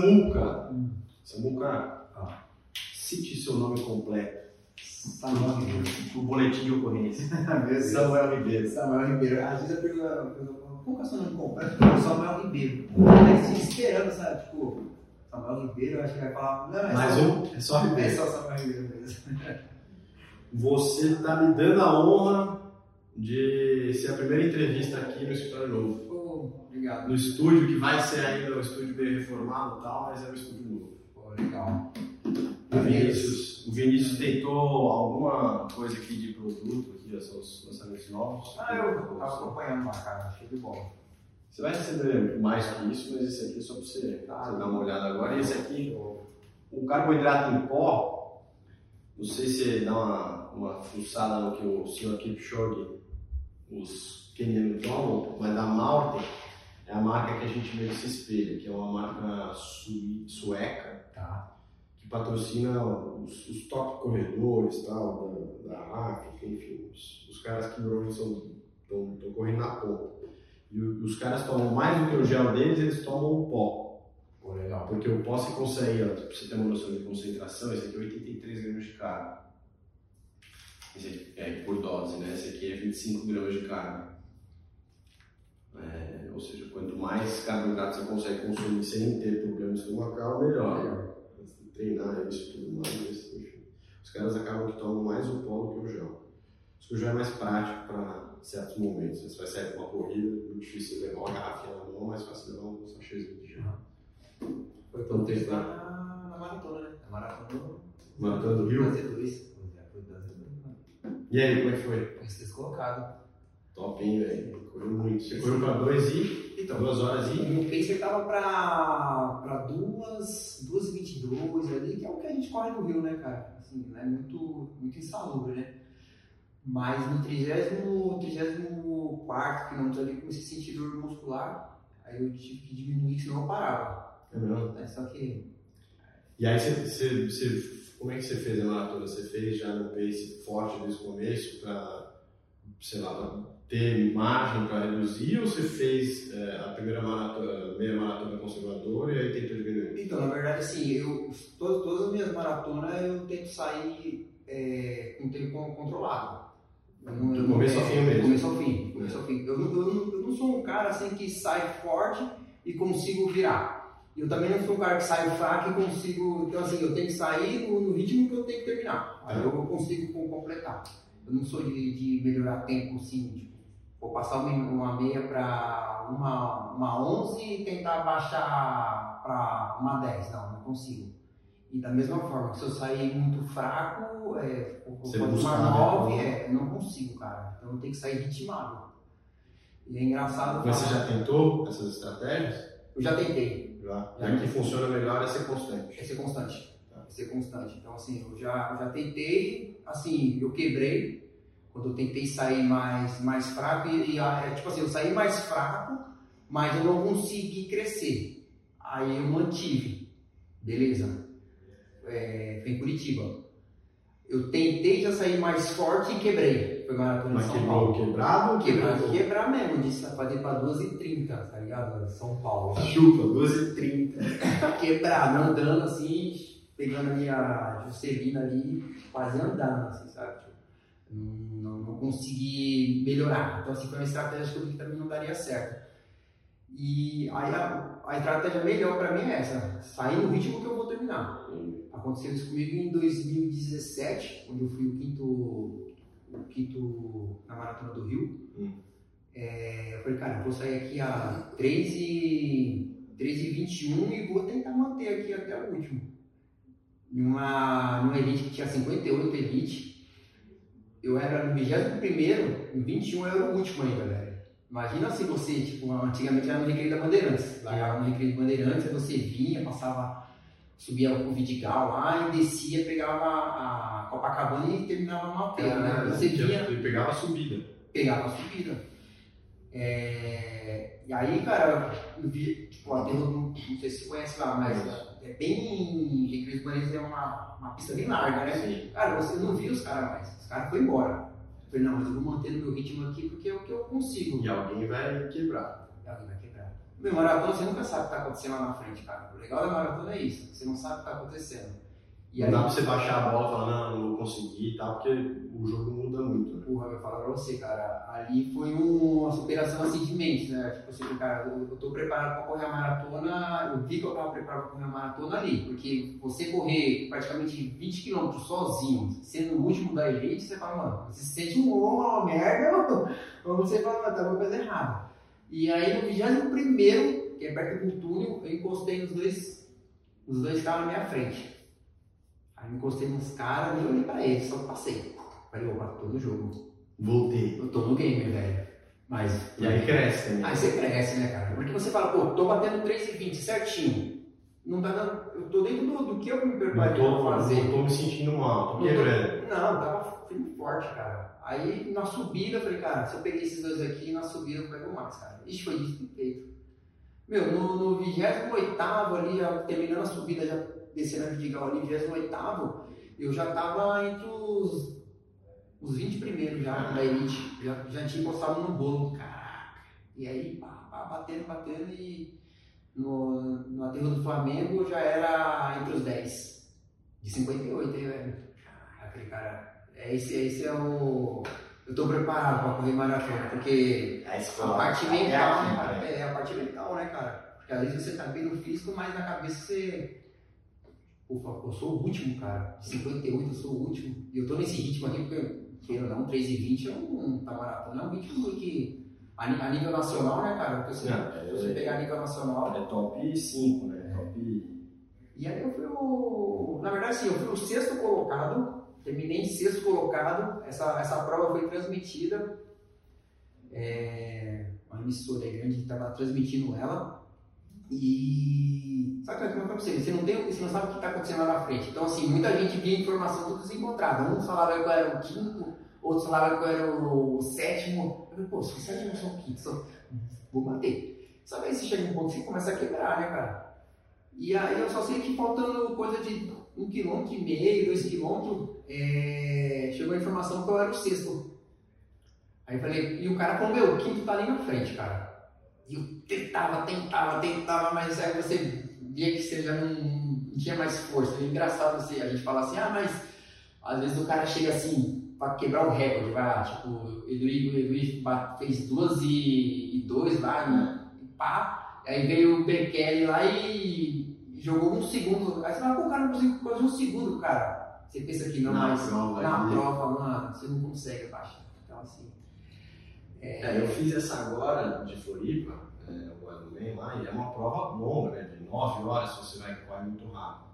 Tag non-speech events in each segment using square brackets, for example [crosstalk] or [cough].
Samuca. Samuca, cite seu nome completo. Samuel Ribeiro. O boletim de ocorrência. [laughs] Samuel Ribeiro. Samuel Ribeiro. Às vezes eu pergunto, qual que é o seu nome completo? Samuel Ribeiro. Aí você esperando, sabe? Tipo, Samuel Ribeiro, eu acho que vai falar. Não, é Mais só, um? É só É Ribeiro. só Samuel Ribeiro mesmo. Você está me dando a honra de ser a primeira entrevista aqui no Escritório Novo. Obrigado. No estúdio, que vai ser ainda um estúdio bem reformado e tal, mas é um estúdio novo. Pô, legal. O Vinícius, o Vinícius tentou alguma coisa aqui de produto, aqui, os lançamentos novos. Ah, eu tava acompanhando lá, cara. Show de bola. Você vai receber mais que isso, mas esse aqui é só para você, Tá. você dar uma olhada agora. E esse aqui, o carboidrato em pó, não sei se dá uma, uma fuçada no que o Sr. Kipchoge, os kenianos tomam, mas a Malte é a marca que a gente meio que se espelha, que é uma marca sueca, Tá. que patrocina os, os top corredores tal, da, da África, enfim, os, os caras que normalmente estão correndo na ponta. E os caras tomam mais do que o gel deles, eles tomam o pó. Legal. Porque o pó você consegue, ó, pra você ter uma noção de concentração, esse aqui é 83 gramas de carne. Esse aqui é por dose, né? Esse aqui é 25 gramas de carne. É, ou seja, quanto mais carboidrato você consegue consumir sem ter problema estomacal, melhor. Você treinar isso e tudo mais, mas, enfim. Os caras acabam que tomam mais o pó do que o gel. Acho que o gel é mais prático para certos momentos. Você vai sair para uma corrida, é muito difícil levar uma garrafinha na mão, mais fácil levar um sachêzinho de gel. Foi Então, todo tem- na, na maratona, né? Na maratona do Maratona do Rio? Fazer dois. E aí, como é que foi? Foi sexto colocado. Top, hein, velho? Correu muito. Você correu para dois e. Então, duas horas O e. meu pacer tava pra, pra duas, duas e vinte e dois ali, que é o que a gente corre no Rio, né, cara? Assim, é muito, muito insalubre, né? Mas no trigésimo, trigésimo quarto quilômetro ali, comecei a sentir dor muscular, aí eu tive que diminuir, senão eu parava. É mesmo? Né? Só que, E aí, você, você, você- como é que você fez a maratona? Você fez já no pace forte desde o começo para, sei lá, pra ter margem para reduzir ou você fez é, a primeira maratona, meia maratona conservadora e aí tentou diminuir? então, na verdade, assim, eu, todas, todas as minhas maratonas eu tento sair é, com tempo controlado. Eu não- Do eu começo ao fim mesmo. Do começo ao fim. começo ao fim. Eu, não- eu, não- eu não sou um cara assim que sai forte e consigo virar. Eu também não sou um cara que sai fraco e consigo. Então, assim, eu tenho que sair no, no ritmo que eu tenho que terminar. Aí eu consigo com- completar. Eu não sou de, de melhorar tempo assim, vou passar uma, meia para uma, uma 11 e tentar baixar para uma 10. Não, não consigo. E da mesma forma, se eu sair muito fraco, é, Você uma busca, 9, né? é, não consigo, cara. Então tenho que sair ritmado. E é engraçado. Mas você já tentou essas estratégias? Eu já tentei. Já. E a que funciona melhor é ser constante. É ser constante. É ser constante. Então, assim, eu já, eu já tentei, assim, eu quebrei quando eu tentei sair mais, mais fraco e, e, é, tipo assim, eu saí mais fraco, mas eu não consegui crescer. Aí eu mantive. Beleza. É, foi em Curitiba. Eu tentei já sair mais forte e quebrei. Foi maratona de Mas São Paulo. quebrado ou Quebrar, quebrou? quebrar mesmo, de fazer pra 12h30, tá ligado? São Paulo. Chupa, 12h30. [laughs] quebrado, andando assim, pegando a minha Juscelina ali, quase andando, assim, sabe? Não, não, não consegui melhorar. Então, assim, foi uma estratégia que eu vi que também não daria certo. E aí a, a estratégia melhor pra mim é essa: sair no ritmo que eu vou terminar. Aconteceu isso comigo em 2017, onde eu fui o quinto, o quinto na Maratona do Rio. Hum. É, eu falei, cara, eu vou sair aqui a 3 e, 3 e 21 e vou tentar manter aqui até o último. Numa, numa elite que tinha 58 elite, eu era no 21 no 21 eu era o último ainda, velho. Imagina se você, tipo, antigamente era no Recreio da Bandeirantes. Largava no Recreio da Bandeirantes, aí você vinha, passava, subia o Vidigal lá e descia, pegava a Copacabana e terminava no Alteia, né? Você vinha, Ele pegava a subida. pegava a subida. É, E aí, cara, eu vi, tipo, eu não, não sei se você conhece lá, mas é bem. Recreio do Bandeirantes é uma, uma pista bem larga, né? Sim. Cara, você não viu os caras mais. Os caras foram embora. falei, não, mas eu vou manter no meu ritmo aqui porque é o que eu consigo. E alguém vai quebrar. E alguém vai quebrar. Meu, maratona você nunca sabe o que está acontecendo lá na frente, cara. O legal da maratona é isso, você não sabe o que está acontecendo. E aí, dá pra você baixar a bola e falar, não, não vou conseguir e tal, porque o jogo muda muito. Né? Porra, eu falo pra você, cara, ali foi uma superação assim de mente, né? Tipo assim, cara, eu, eu tô preparado pra correr a maratona, eu vi que eu tava preparado pra correr a maratona ali, porque você correr praticamente 20 km sozinho, sendo o último da elite, você fala, mano, você se sente um uma merda, [laughs] ou você fala, mano, tá uma coisa errada. E aí no 21 que é perto do túnel, eu encostei nos dois, os dois estavam na minha frente. Aí encostei nos caras, nem olhei pra eles, só passei. Falei, opa, tô no jogo. Voltei. Eu tô no game, velho. Mas. E aí cresce, né? Aí você cresce, né, cara? Porque você fala, pô, tô batendo 3,20 certinho. Não tá dando. Eu tô dentro do, do que eu me preparei pra fazer. Não tô me sentindo mal, tô quebrando. Não, tava firme forte, cara. Aí na subida eu falei, cara, se eu peguei esses dois aqui, na subida eu pego mais, cara. Isso foi dito feito. Meu, no, no 28 ali, já terminando a subida, já descendo a Vidigal ali, 28 eu já estava entre os, os 20 primeiros já da elite. Já, já tinha encostado no bolo. Caraca. E aí, pá, pá, batendo, batendo e no, no aterro do Flamengo já era entre os 10. De 58, hein, velho? Aquele cara. É, esse, esse é o. Eu tô preparado para correr maratona, porque a, a parte mental, né, cara? É, a parte mental, né, cara? Porque às vezes você tá bem no físico, mas na cabeça você eu sou o último, cara. De 58 eu sou o último. E eu tô nesse ritmo aqui porque, queira dar um 3,20 é um, tá maratona, é um ritmo que. A, a nível nacional, né, cara? Porque você, Não, é, você pegar a nível nacional. É top 5, né? Top. E aí eu fui o. Na verdade, sim, eu fui o sexto colocado. Terminei em sexto colocado. Essa, essa prova foi transmitida. É, uma emissora grande que estava transmitindo ela. E sabe o que eu pra você? Você não, tem, você não sabe o que está acontecendo lá na frente. Então, assim, muita gente via informação tudo desencontrada. Um falava que eu era o quinto, outro falava que eu era o sétimo. Eu falei, pô, se o sétimo sou o quinto, vou bater. Só que aí você chega um ponto que você começa a quebrar, né, cara? E aí eu só sei que faltando coisa de um quilômetro e meio, dois quilômetros, é... chegou a informação que eu era o sexto. Aí eu falei, e o cara falou, meu, o quinto tá ali na frente, cara. E eu tentava, tentava, tentava, mas aí você via que você já não, não tinha mais força. É engraçado assim, a gente fala assim, ah, mas às vezes o cara chega assim para quebrar o recorde, vai lá, tipo, o Edu, fez 12 e 2 lá e, pá, aí veio o Bekele lá e, jogou um segundo. Aí você fala, pô, o cara não conseguiu fazer um segundo, cara. Você pensa que não, na mas na prova, mano, você não consegue abaixar. Então assim. É, eu fiz essa agora de Floripa, é, agora no meio lá, e é uma prova longa, né? De 9 horas você vai correr muito rápido.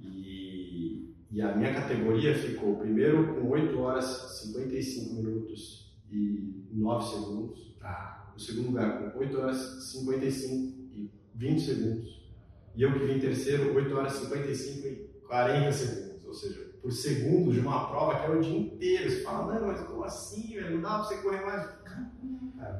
E, e a minha categoria ficou primeiro com 8 horas 55 minutos e 9 segundos. Tá. O segundo lugar com 8 horas 55 e 20 segundos. E eu que vim terceiro, 8 horas 55 e 40 segundos. Ou seja, por segundo de uma prova que é o dia inteiro. Você fala, não, mas como assim, velho? Não dá pra você correr mais.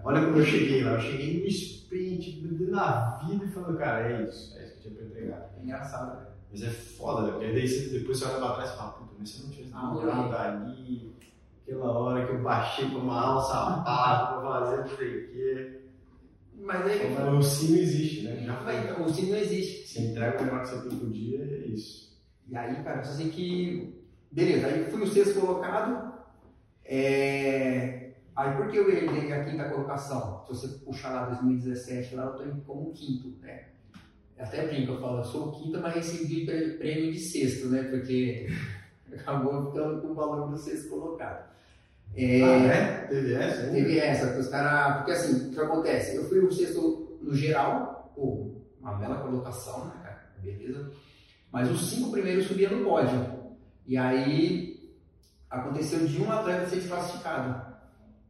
Olha como eu cheguei lá. Eu cheguei no sprint, dando a vida e falando, cara, é isso. É isso que tinha pra entregar. É engraçado, velho. Mas é foda? Porque daí você, depois você olha pra trás e fala, puta, mas se eu não tivesse namorado ah, ali, aquela hora que eu baixei pra uma o sapato, pra fazer não sei o quê. Mas aí. Então, o sim não existe, né? Já foi. O sim não existe. Se entrega o melhor que você tem por dia, é isso. E aí, cara, só sei que. Beleza, aí fui o sexto colocado. É... Aí por que eu herdei a quinta colocação? Se você puxar lá 2017, lá eu tô como quinto, né? Até brinco, eu falo, eu sou o quinto, mas recebi prêmio de sexto, né? Porque [laughs] acabou ficando com o valor do sexto colocado. É, ah, é? Teve essa? Hein? Teve essa, os caras. Porque assim, o que acontece? Eu fui o sexto no geral, pô, uma bela colocação, né, cara? Beleza. Mas os cinco primeiros subiam no pódio. E aí aconteceu de um atleta ser desclassificado.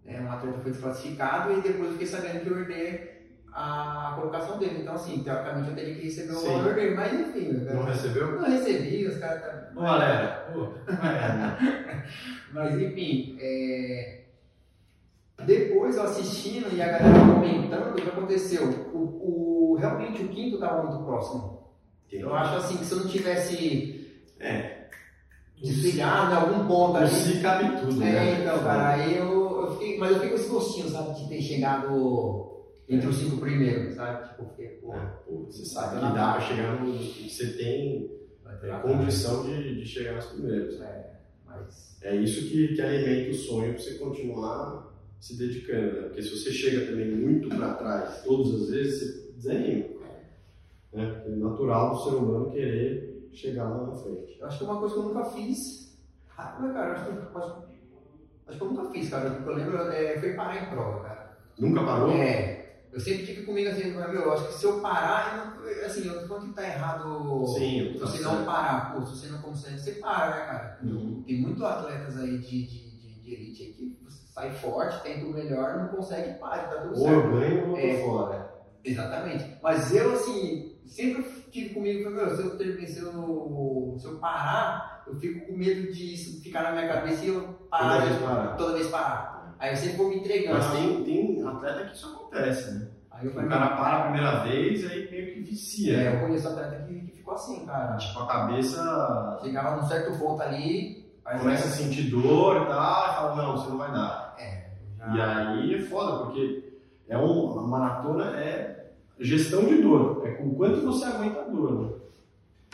É, um atleta foi desclassificado e depois eu fiquei sabendo que eu herdei a colocação dele. Então, assim, teoricamente eu teria que receber o valor dele, mas enfim. Não recebeu? Não recebi, os caras. Tá... Ô, galera, [laughs] mas enfim, é... depois eu assistindo e a galera comentando o que aconteceu. O, o realmente o quinto estava muito próximo. Eu acho assim que se eu não tivesse. É. desligado em algum ponto ali. Se cabe tudo, É, né? então, cara, aí eu, eu fiquei, mas eu fiquei com esse gostinho, sabe, de ter chegado entre os cinco primeiros, sabe? Tipo, fiquei, pô, É, pô, você sabe que dá pra chegar no. Você tem é, condição de, de chegar nos primeiros. É, mas. É isso que, que alimenta o sonho pra você continuar se dedicando, né? Porque se você chega também muito pra trás, todas as vezes, você desanima. Né? É natural do ser humano querer chegar lá na frente. Eu acho que é uma coisa que eu nunca fiz. Ah, cara, acho que, acho, acho que eu nunca fiz, cara. O que eu lembro é, foi parar em prova, cara. Nunca parou? É. Eu sempre tive comigo assim, meu, eu acho que se eu parar, eu não- assim, eu não que tá errado Sim, se você certo. não parar, pô, se você não consegue, você para, né, cara? Uhum. Tem muitos atletas aí de, de, de, de elite aí que você sai forte, tenta o melhor, não consegue, para, tá tudo Ou eu certo. ganho ou eu tô É. fora. Exatamente. Mas eu, assim, sempre tive comigo, falei, meu, se eu, ter, se, eu, se eu parar, eu fico com medo de isso ficar na minha cabeça e eu parar, Toda vez parar. toda vez parar. Aí eu sempre vou me entregando. Mas tem, tem atleta que isso acontece, né? Aí O cara para a primeira vez, aí meio que vicia. é, né? eu conheço atleta que, que ficou assim, cara. Tipo, a cabeça Chegava num certo ponto ali, começa a sentir dor e tal, e fala, não, você não vai dar. já- E aí é foda, porque é um, a maratona é gestão de dor, é com quanto você aguenta a dor.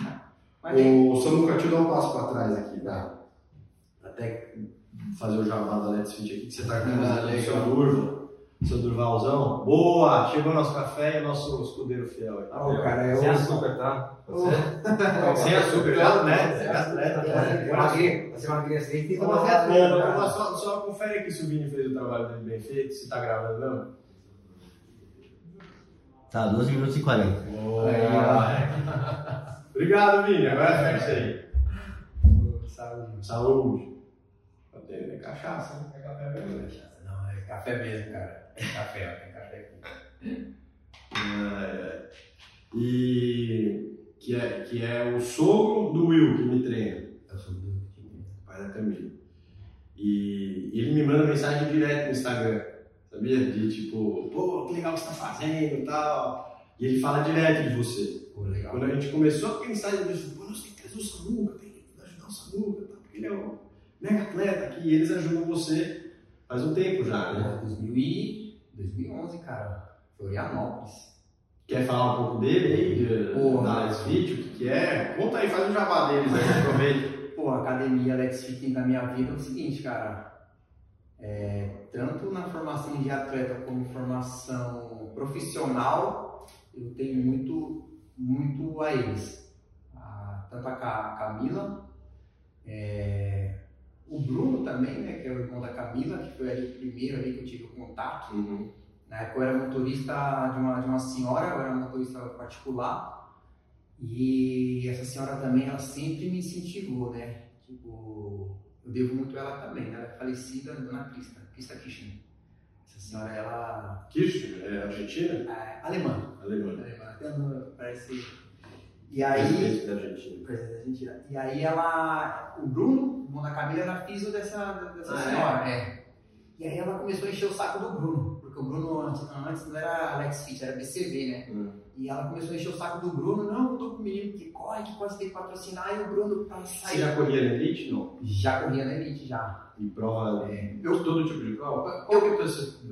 Né? O Samuca, deixa eu dar um passo para trás aqui, tá? Até fazer o jabá da Let's Fit aqui, que você tá com Ah, o seu Durval, seu Durvalzão. Boa! Chegou nosso café e nosso escudeiro fiel. aí. Ô, cara, eu- Sem açúcar, tá? Você? Sem açúcar, já, né? Você é atleta, né? É magrinho, você é magrinho assim, tem que tomar só, só confere aqui se o Vini fez o trabalho dele bem feito, se tá gravando não. Tá, 12 minutos e 40. Obrigado, Vini. Agora fecha aí. Saúde. Saúde. Tem cachaça, né? É café mesmo. Não, é café mesmo, cara. É café, tem café aqui. É, E que é, que é o sogro do Will que me treina, Eu sou do pai da Camila. E ele me manda mensagem direto no Instagram, sabia? De tipo, pô, que legal que você tá fazendo e tal. E ele fala direto de você. Pô, legal. Quando a gente começou a pensar em isso, pô, nós tem que trazer o Samuca, tem que ajudar o Samuca, tá? porque ele é um mega atleta aqui e eles ajudam você faz um tempo já, né? É, 2000 e... 2011, cara. Florianópolis. Quer falar um pouco dele aí, Porra. da Alex Fit, o que, que é? Conta aí, faz um jabá deles aí, aproveita. Pô, a academia Alex Fit da minha vida é o seguinte, cara. É, tanto na formação de atleta como formação profissional, eu tenho muito, muito a eles. A- tanto a Ca- a Camila, é, o Bruno também, né, que é o irmão da Camila, que foi ali o primeiro ali que eu tive o contato. Na época eu era motorista de uma, de uma senhora, eu era motorista particular. E essa senhora também, ela sempre me incentivou, né? Tipo, eu devo muito a ela também, né? Ela é falecida, Dona Crista, Crista Kirchner. Essa senhora, ela Kirch, é Argentina? é alemã. Alemanha. alemã, até no- parece... E aí... Presidente da Argentina. Presidente da Argentina. E aí ela, o Bruno, irmão da Camila, era fisio dessa, dessa Ah, é? senhora. É. E aí ela começou a encher o saco do Bruno, porque o Bruno antes, antes não era Alex Fit, era BCV, né? Hum. E ela começou a encher o saco do Bruno, não, eu tô com o menino que corre, que pode ter que patrocinar, e o Bruno pra Você já corria na Elite? Não. Já corria na Elite, já. E prova, É. eu todo tipo de prova? Qual que é o teu,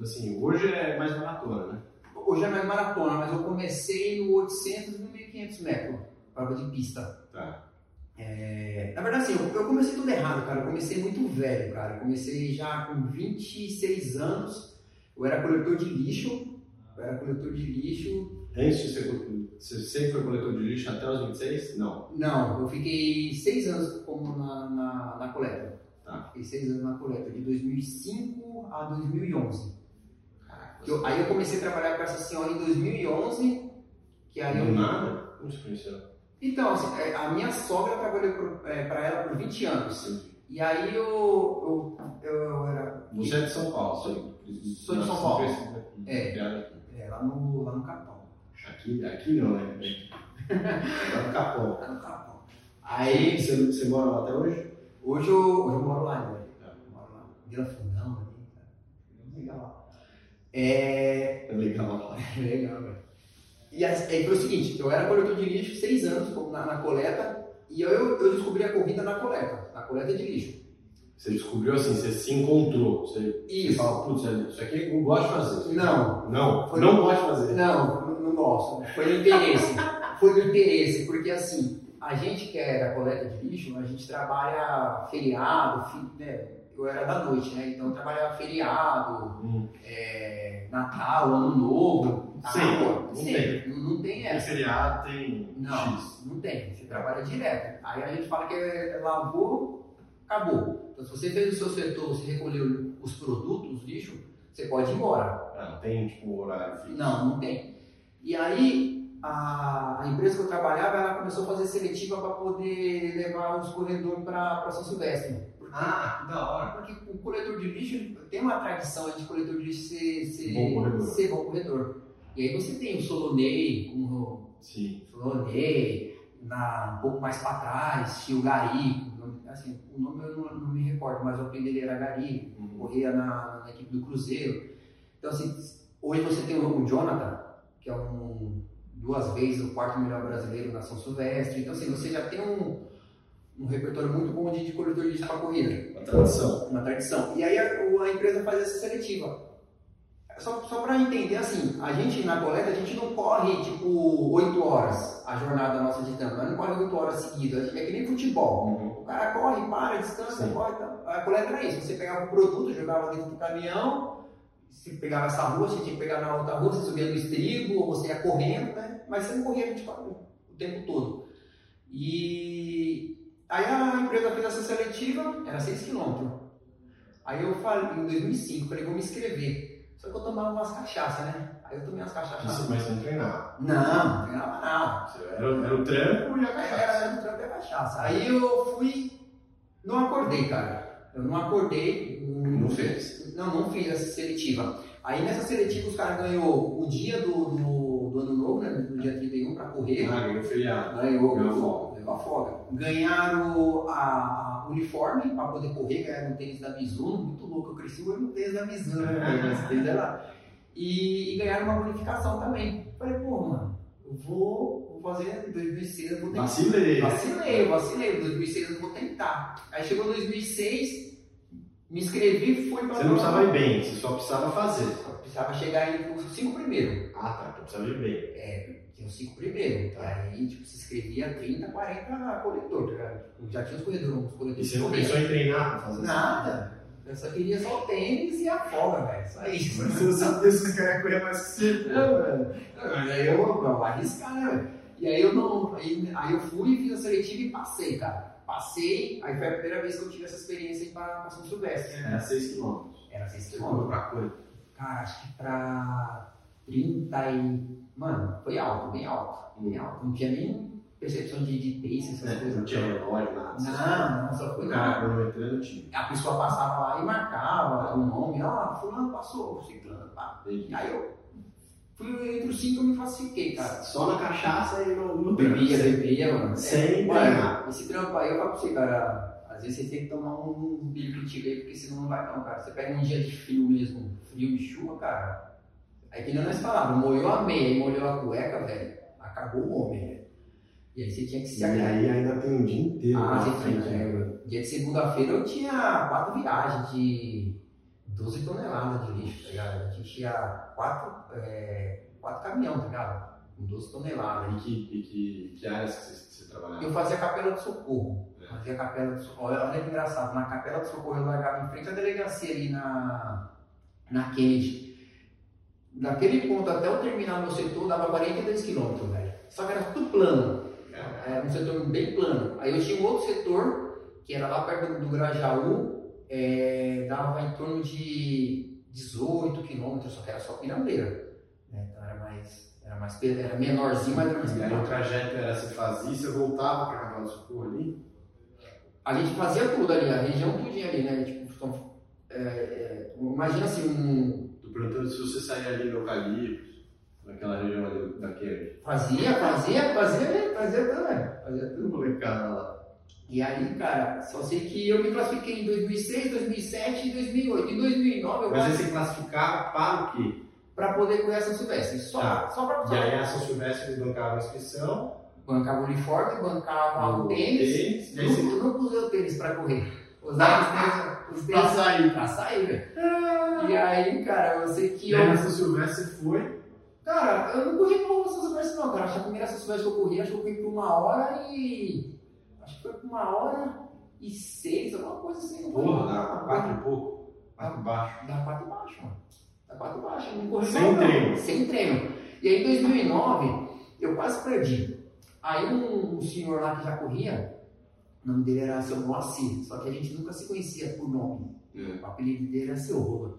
assim, hoje é mais maratona, né? Hoje é mais maratona, mas eu comecei no 800 e no 1500 metros, prova de pista. Tá. É, na verdade, assim, eu, eu comecei tudo errado, cara. Eu comecei muito velho, cara. Eu comecei já com 26 anos. Eu era coletor de lixo. Eu era coletor de lixo. Antes de ser, você sempre foi coletor de lixo até os 26? Não. Não, eu fiquei 6 anos como na, na, na coleta. Tá. Fiquei 6 anos na coleta, de 2005 a 2011. Caraca. Eu- aí eu comecei a trabalhar com essa senhora em 2011. Que aí Do eu, nada? Como você conheceu? Então, assim, é, a minha sogra trabalhou para ela por 20 anos. E aí eu, eu, eu era. Você é de São Paulo? Sou, Sou de São Paulo. É. É. É, lá no, lá no Capão. Aqui, aqui não, né? [laughs] Lá no Capão. Lá no Capão. Aí, Você, você mora lá até hoje? hoje eu, hoje eu moro lá, né? Tá. Eu moro lá. Vila Fundão, ali, cara. Legal lá. É. É legal lá. [laughs] Legal, velho. E aí foi o seguinte, eu era coletor de lixo seis anos na, na coleta, E eu, eu descobri a corrida na coleta, na coleta de lixo. Você descobriu assim, você se encontrou. Você, Isso. fala, putz, isso aqui eu gosto de fazer. Não, Não, Foi- não gosto de fazer. Não, não, gosto. Foi no interesse. Foi no interesse, porque assim, a gente que é da coleta de lixo, a gente trabalha feriado, né? Eu era da noite, né? Então eu trabalhava feriado, Hum. é, Natal, Ano Novo. Sim, Ah, pô, não sim, tem. Não, não tem Tem essa. feriado, tem Não, X. não tem. Você trabalha direto. Aí a gente fala que é lavou, acabou. Então se você fez o seu setor, você recolheu os produtos, os lixo, você pode ir embora. Ah, não tem tipo horário fixo. Não, não tem. E aí, a, a empresa que eu trabalhava, ela começou a fazer seletiva para poder levar os corredores para São Silvestre. Ah, que da hora. porque o coletor de lixo tem uma tradição de coletor de lixo ser, ser, Bom corredor. ser bom corredor. E aí você tem o Solonei, como Sim. Solonei, na, um pouco mais para trás, tinha o Gari, assim, o nome eu não, não me recordo, mas o apelido dele era Gari, Uhum. corria na, na equipe do Cruzeiro. Então, assim, hoje você tem o Jonathan, que é um, duas vezes o quarto melhor brasileiro na São Silvestre. Então, assim, você já tem um, um repertório muito bom de, de para corrida, A tradição. uma tradição. E aí a, a empresa faz essa seletiva. Só, só para entender, assim, a gente na coleta, a gente não corre, tipo, 8 horas a jornada nossa de campo. Não corre 8 horas seguidas. É que nem futebol. Uhum. O cara corre, para, descansa, Sim. corre. Então, a coleta era isso. Você pegava o produto, jogava dentro do caminhão, você pegava essa rua, você tinha que pegar na outra rua, você subia no estribo, ou você ia correndo, né? Mas você não corria 24 o tempo todo. E aí a empresa fez essa seletiva, era 6 km. Aí eu falei, em 2005, falei, vou me inscrever. Só que eu tomava umas cachaças, né? Aí eu tomei umas cachaças. Isso, mas você não treinava. Não, não treinava nada. Era, era o trampo e a cachaça. Era no trampo e a cachaça. Aí eu fui. Não acordei, cara. Eu não acordei. Não fez. Não, não fiz essa seletiva. Aí nessa seletiva os caras ganhou o dia do, do, do ano novo, né? No dia 31 pra correr. Ah, ganhou feriado. Ganhou, Ganhou a ganhou, folga. ganhou a. Ganharam a uniforme para poder correr, ganharam o tênis da Mizuno, muito louco. Eu cresci o no tênis da Mizuno, né? [laughs] Esse tênis é lá. E, e ganharam uma bonificação também. Falei, pô, mano, eu vou, vou fazer em 2006, eu vou tentar. Vacilei. Vacilei, vacilei. Em 2006 eu vou tentar. Aí chegou 2006, me inscrevi, fui pra Você não precisava ir bem, você só precisava fazer. Eu precisava chegar os cinco primeiros. Ah, tá. Então precisava ir bem. É, tinha os cinco primeiros. Aí, tipo, se inscrevia 30, 40 coletor, tá ligado? Tipo, Já tinha os corredores, os E coletores. você não pensou em treinar pra fazer Nada. Eu só queria só o tênis e a folga, velho. Só isso. Mas você sabia se os caras corriam mais que você. Não, velho. Mas aí eu eu vou arriscar, né, velho? E aí eu não. Aí, aí eu fui, fiz a seletiva e passei, cara. Passei, aí foi a primeira vez que eu tive essa experiência em para pra São Silvestre. né? Era 6 km. Era 6 Você quilômetros. pra quanto? Cara, acho que pra 30 e. Mano, foi alto, bem alto. Bem alto. Não tinha nem percepção de, de pace, essas É, coisas. não tinha relógio, nada. Não, não, só foi O cara cronometrando tinha. A pessoa passava lá e marcava o nome, ó, fulano passou, ciclano, pá. Aí eu fui entre os cinco me classifiquei, cara. Só na cachaça e no, no Bebia, bebia, mano. Sem Mano, treinar. esse trampo aí eu falo pra você, cara. Às vezes você tem que tomar um bilhete aí, porque senão não vai não, cara. Você pega um dia de frio mesmo, frio e chuva, cara. Aí que nem nós falávamos, molhou a meia e molhou a cueca, velho. Acabou o homem, velho. E aí você tinha que se E aí ainda tem um dia inteiro. Ah, você tinha. né? Dia de segunda-feira eu tinha quatro viagens de 12 toneladas de lixo, tá ligado? A gente tinha quatro, é, quatro caminhões, tá ligado? Com 12 toneladas. E que, e que, que áreas que você, que você trabalhava? Eu fazia capela do socorro. É. Fazia capela do socorro. Olha, olha que engraçado. Na capela do socorro eu largava em frente à delegacia ali na, na Kennedy. Daquele ponto até eu terminar meu setor dava 42 quilômetros, velho. Só que era tudo plano. Era um setor bem plano. Aí eu tinha um outro setor, que era lá perto do Grajaú, é, dava em torno de 18 quilômetros, só que era só pinadeira. Né? Então era mais, era mais era menorzinho, mas era mais E aí o trajeto era você fazia, você voltava pra Cavalo do Socorro ali? A gente fazia tudo ali, a região tudinha ali, né? Tipo, são- é, é, imagina assim, um, Tô perguntando se você saía ali no Eucalipto, naquela região ali daquele. fazia, fazia, fazia, fazia tudo, velho. Fazia tudo. molecada lá. E aí, cara, só sei que eu me classifiquei em 2006, 2007 e 2008. Em 2009 eu Mas quase você classificava para o quê? para poder correr a São Silvestre. Só, Tá. só para E aí a São Silvestre eles bancavam a inscrição, Bancava o uniforme, bancava o tênis. Tênis, Nunca, nunca usei o tênis pra correr. Usava os tênis, os Pra tênis sair. pra sair, velho. E aí, cara, eu sei que E aí nessa Silvestre foi. Cara, eu não corri por São Silvestre não, cara. Acho que a primeira Silvestre que eu corri, acho que eu corri por uma hora e. Acho que foi por uma hora e seis, alguma coisa assim. não? Porra, dá quatro e pouco. Quatro baixo. Dá quatro e baixo, mano. Dá quatro e baixo. eu Não corri Sem não. treino. Sem treino. E aí em 2009, eu quase perdi. Aí um senhor lá que já corria, o nome dele era seu Moacir, só que a gente nunca se conhecia por nome. É. O apelido dele era seu Rola.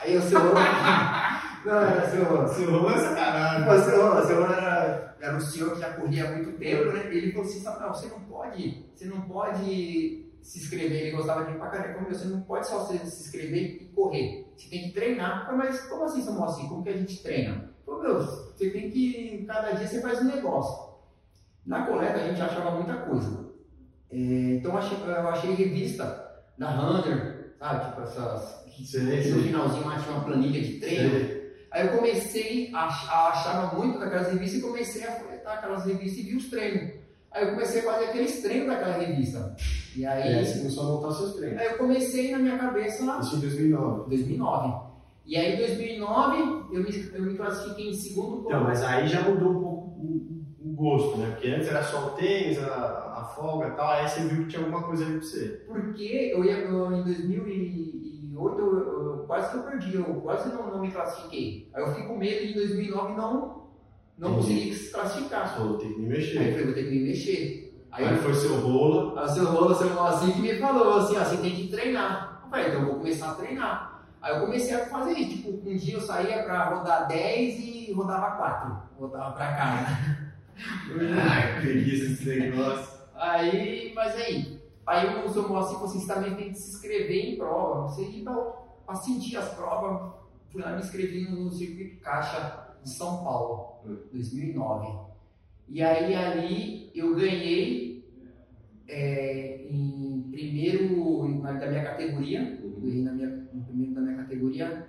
Aí o seu Rola. [laughs] não, era seu Rola. Seu Rola é sacanagem. O seu Rola, o seu Rola era, era um senhor que já corria há muito tempo, né? Ele falou assim: você não pode, você não pode se inscrever. Ele gostava de ir pra caramba. Você não pode só se inscrever e correr. Você tem que treinar. Mas como assim, Samuel? Assim, como que a gente treina? Falei, meu, você tem que. Cada dia você faz um negócio. Na coleta a gente achava muita coisa. É, então eu achei, eu achei revista da Hunter, sabe? Tipo essas. que Sei, No finalzinho lá tinha uma planilha de treino. Aí eu comecei a, a achar muito daquelas revistas e comecei a coletar aquelas revistas e vi os treinos. Aí eu comecei a fazer aqueles treinos daquela revista. E E aí, você começou a montar seus treinos. aí eu comecei na minha cabeça lá Isso em 2009. 2009. E aí, em 2009, eu me, eu me classifiquei em segundo Então, mas aí já mudou um gosto, né? Porque antes era só o tênis, a, a folga e tal, aí você viu que tinha alguma coisa ali pra você. Porque eu ia eu, em 2008, eu, eu- quase que eu perdi, eu quase não, não me classifiquei. Aí eu fiquei com medo de em 2009 não, não Entendi. conseguir se classificar. Só vou ter que me Aí eu mexer. falei, vou ter que me mexer. Aí, Aí foi seu rola. aí seu Rolo, seu Moacir, que me falou assim, ó, você tem que treinar. Eu falei, então eu vou começar a treinar. Aí eu comecei a fazer isso, tipo, um dia eu saía pra rodar 10 e rodava 4. Voltava pra casa. Ai, preguiça esse negócio. Aí, mas aí, aí o seu Moacir falou assim, você também tem que se inscrever em prova, você ir pra, pra sentir as provas. Fui lá me inscrevi no Circuito Caixa de São Paulo, Hum. 2009. E aí ali eu ganhei é, em primeiro na, da minha categoria, ganhei na minha, no primeiro da minha categoria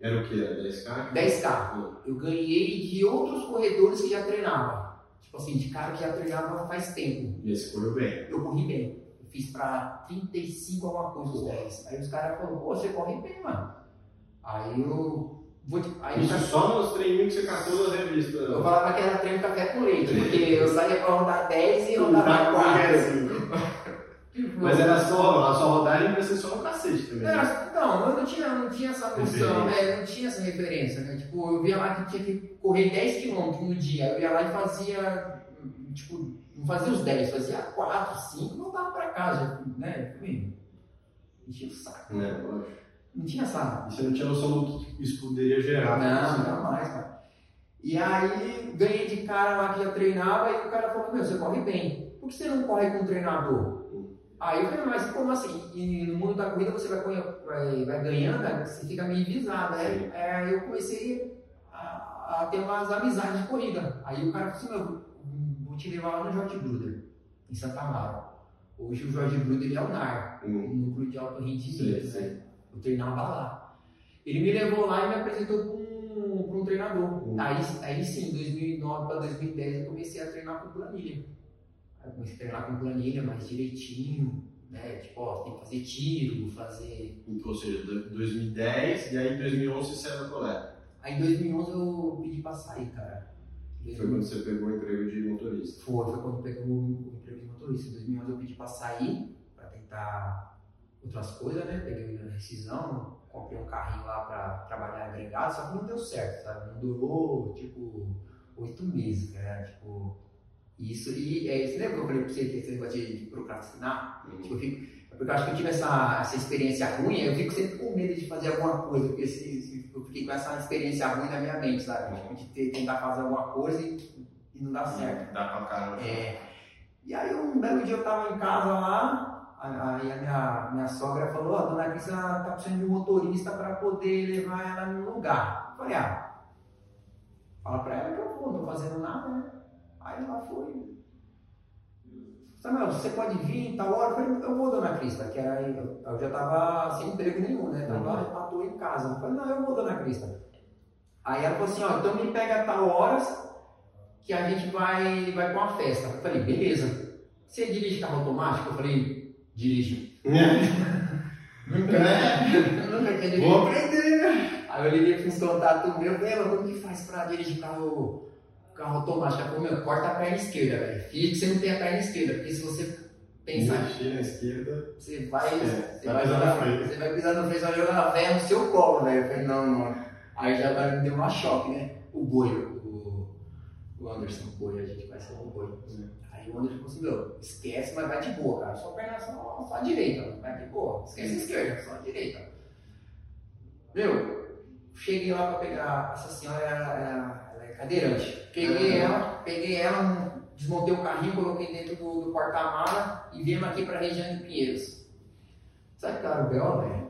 Era o que? Era 10K? 10K. Eu ganhei de outros corredores que já treinavam. Tipo assim, de cara que já treinava faz tempo. E esse correu bem. Eu corri bem. Eu fiz pra 35 alguma coisa os 10. Aí os caras falaram, pô, você corre bem, mano. Aí eu. Vou te... Aí Isso eu, só nos treininhos que você catou na revista. eu falava que era treino café com leite, porque eu saía pra rodar 10 e rodava Tá 4. Mas era só, a sua rodagem vai ser só no cacete também. né? Era, não, eu não tinha, não tinha essa noção, é, não tinha essa referência, né? Tipo, eu via lá que tinha que correr 10 km no dia, eu ia lá e fazia, tipo, não fazia os 10, fazia 4, 5, não dava pra casa, né? Enchia o saco. Né, lógico. Não tinha essa. E você não tinha noção do que isso poderia gerar. Não, jamais, cara. E aí ganhei de cara lá que já treinava e o cara falou, meu, você corre bem. Por que você não corre com um treinador? Aí eu falei, mas como assim? E no mundo da corrida você vai, vai, vai ganhando, né? você fica meio visado. Sim. Aí, aí eu comecei a, a ter umas amizades de corrida. Aí o cara falou assim, meu, vou te levar lá no Jorge Bruder, em Santa Amaro. Hoje o Jorge Bruder é o NAR, Hum. o núcleo de alto rendimento, Sim, né? Eu treinava lá. Ele me levou lá e me apresentou para um, um treinador. Hum. Aí, aí sim, 2009 para 2010 eu comecei a treinar com planilha. A treinar com planilha mais direitinho, né? Tipo, ó, tem que fazer tiro, fazer. Ou seja, do- 2010 e aí em 2011 você saiu da coleta. Aí em 2011 eu pedi pra sair, cara. Foi quando você pegou o emprego de motorista. Foi, foi quando pegou o emprego de motorista. Em 2011 eu pedi pra sair, pra tentar outras coisas, né? Peguei a rescisão, comprei um carrinho lá pra trabalhar agregado, só que não deu certo, sabe? Não durou, tipo, oito meses, cara. Tipo, isso. E é, você lembra que eu falei pra você que esse negócio de procrastinar? Tipo, eu fico, é porque eu acho que eu tive essa, essa experiência ruim, eu fico sempre com medo de fazer alguma coisa, porque se, eu fiquei com essa experiência ruim na minha mente, sabe? Tipo, de ter- tentar fazer alguma coisa e, e não dá certo. Dá pra caramba. É, e aí um belo dia eu tava em casa lá, a- aí a minha, minha sogra falou, ó, dona Cris tá precisando de um motorista para poder levar ela no lugar. Eu falei, ah, fala pra ela que eu vou, não tô fazendo nada, né? Aí ela foi. Samuel, você pode vir em tal hora? Eu falei, eu vou, dona Crista, que era, eu, eu já tava sem emprego nenhum, né? Tava à toa em casa. Eu falei, não, eu vou, dona Crista. Aí ela falou assim, ó, então me pega a tal horas que a gente vai, vai pra uma festa. Eu falei, beleza. Você dirige carro automático? Eu falei, dirijo. [laughs] Nunca, nunca tinha dirigido. Vou aprender. Aí eu liguei para uns contatos meus, velho, como que faz pra dirigir carro, carro automático? Ela falou, meu, corta a perna esquerda, velho. Finge que você não tem a perna esquerda, porque se você pensar, Mexer na esquerda. você vai, É, você vai vai pisar jogar, na frente. você vai pisar no freio, você vai jogar a véia no seu colo, velho. Eu falei, não, não. Aí já vai me deu uma choque, né? O boi, o, o Anderson, o boi, a gente conhece como boi. Aí o Anderson falou assim, meu, esquece, mas vai de boa, cara. Só perna só, só a direita, vai de boa. Esquece a esquerda, só a direita. Meu, cheguei lá pra pegar. Essa senhora era, era- ela é cadeirante. Peguei ela, peguei ela, desmontei o carrinho, coloquei dentro do, do porta-mala e viemos aqui pra região de Pinheiros. Sabe o que era o B.O., velho?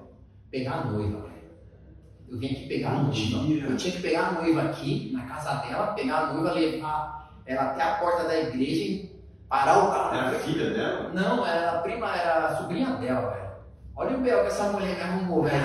Pegar a noiva, velho. Eu vim aqui pegar a noiva. Eu tinha que pegar a noiva aqui, na casa dela, pegar a noiva, levar ela até a porta da igreja e parar o carro. Era a filha dela? Não, era a prima, era a sobrinha dela, velho. Olha o Bel que essa mulher me arrumou, velho.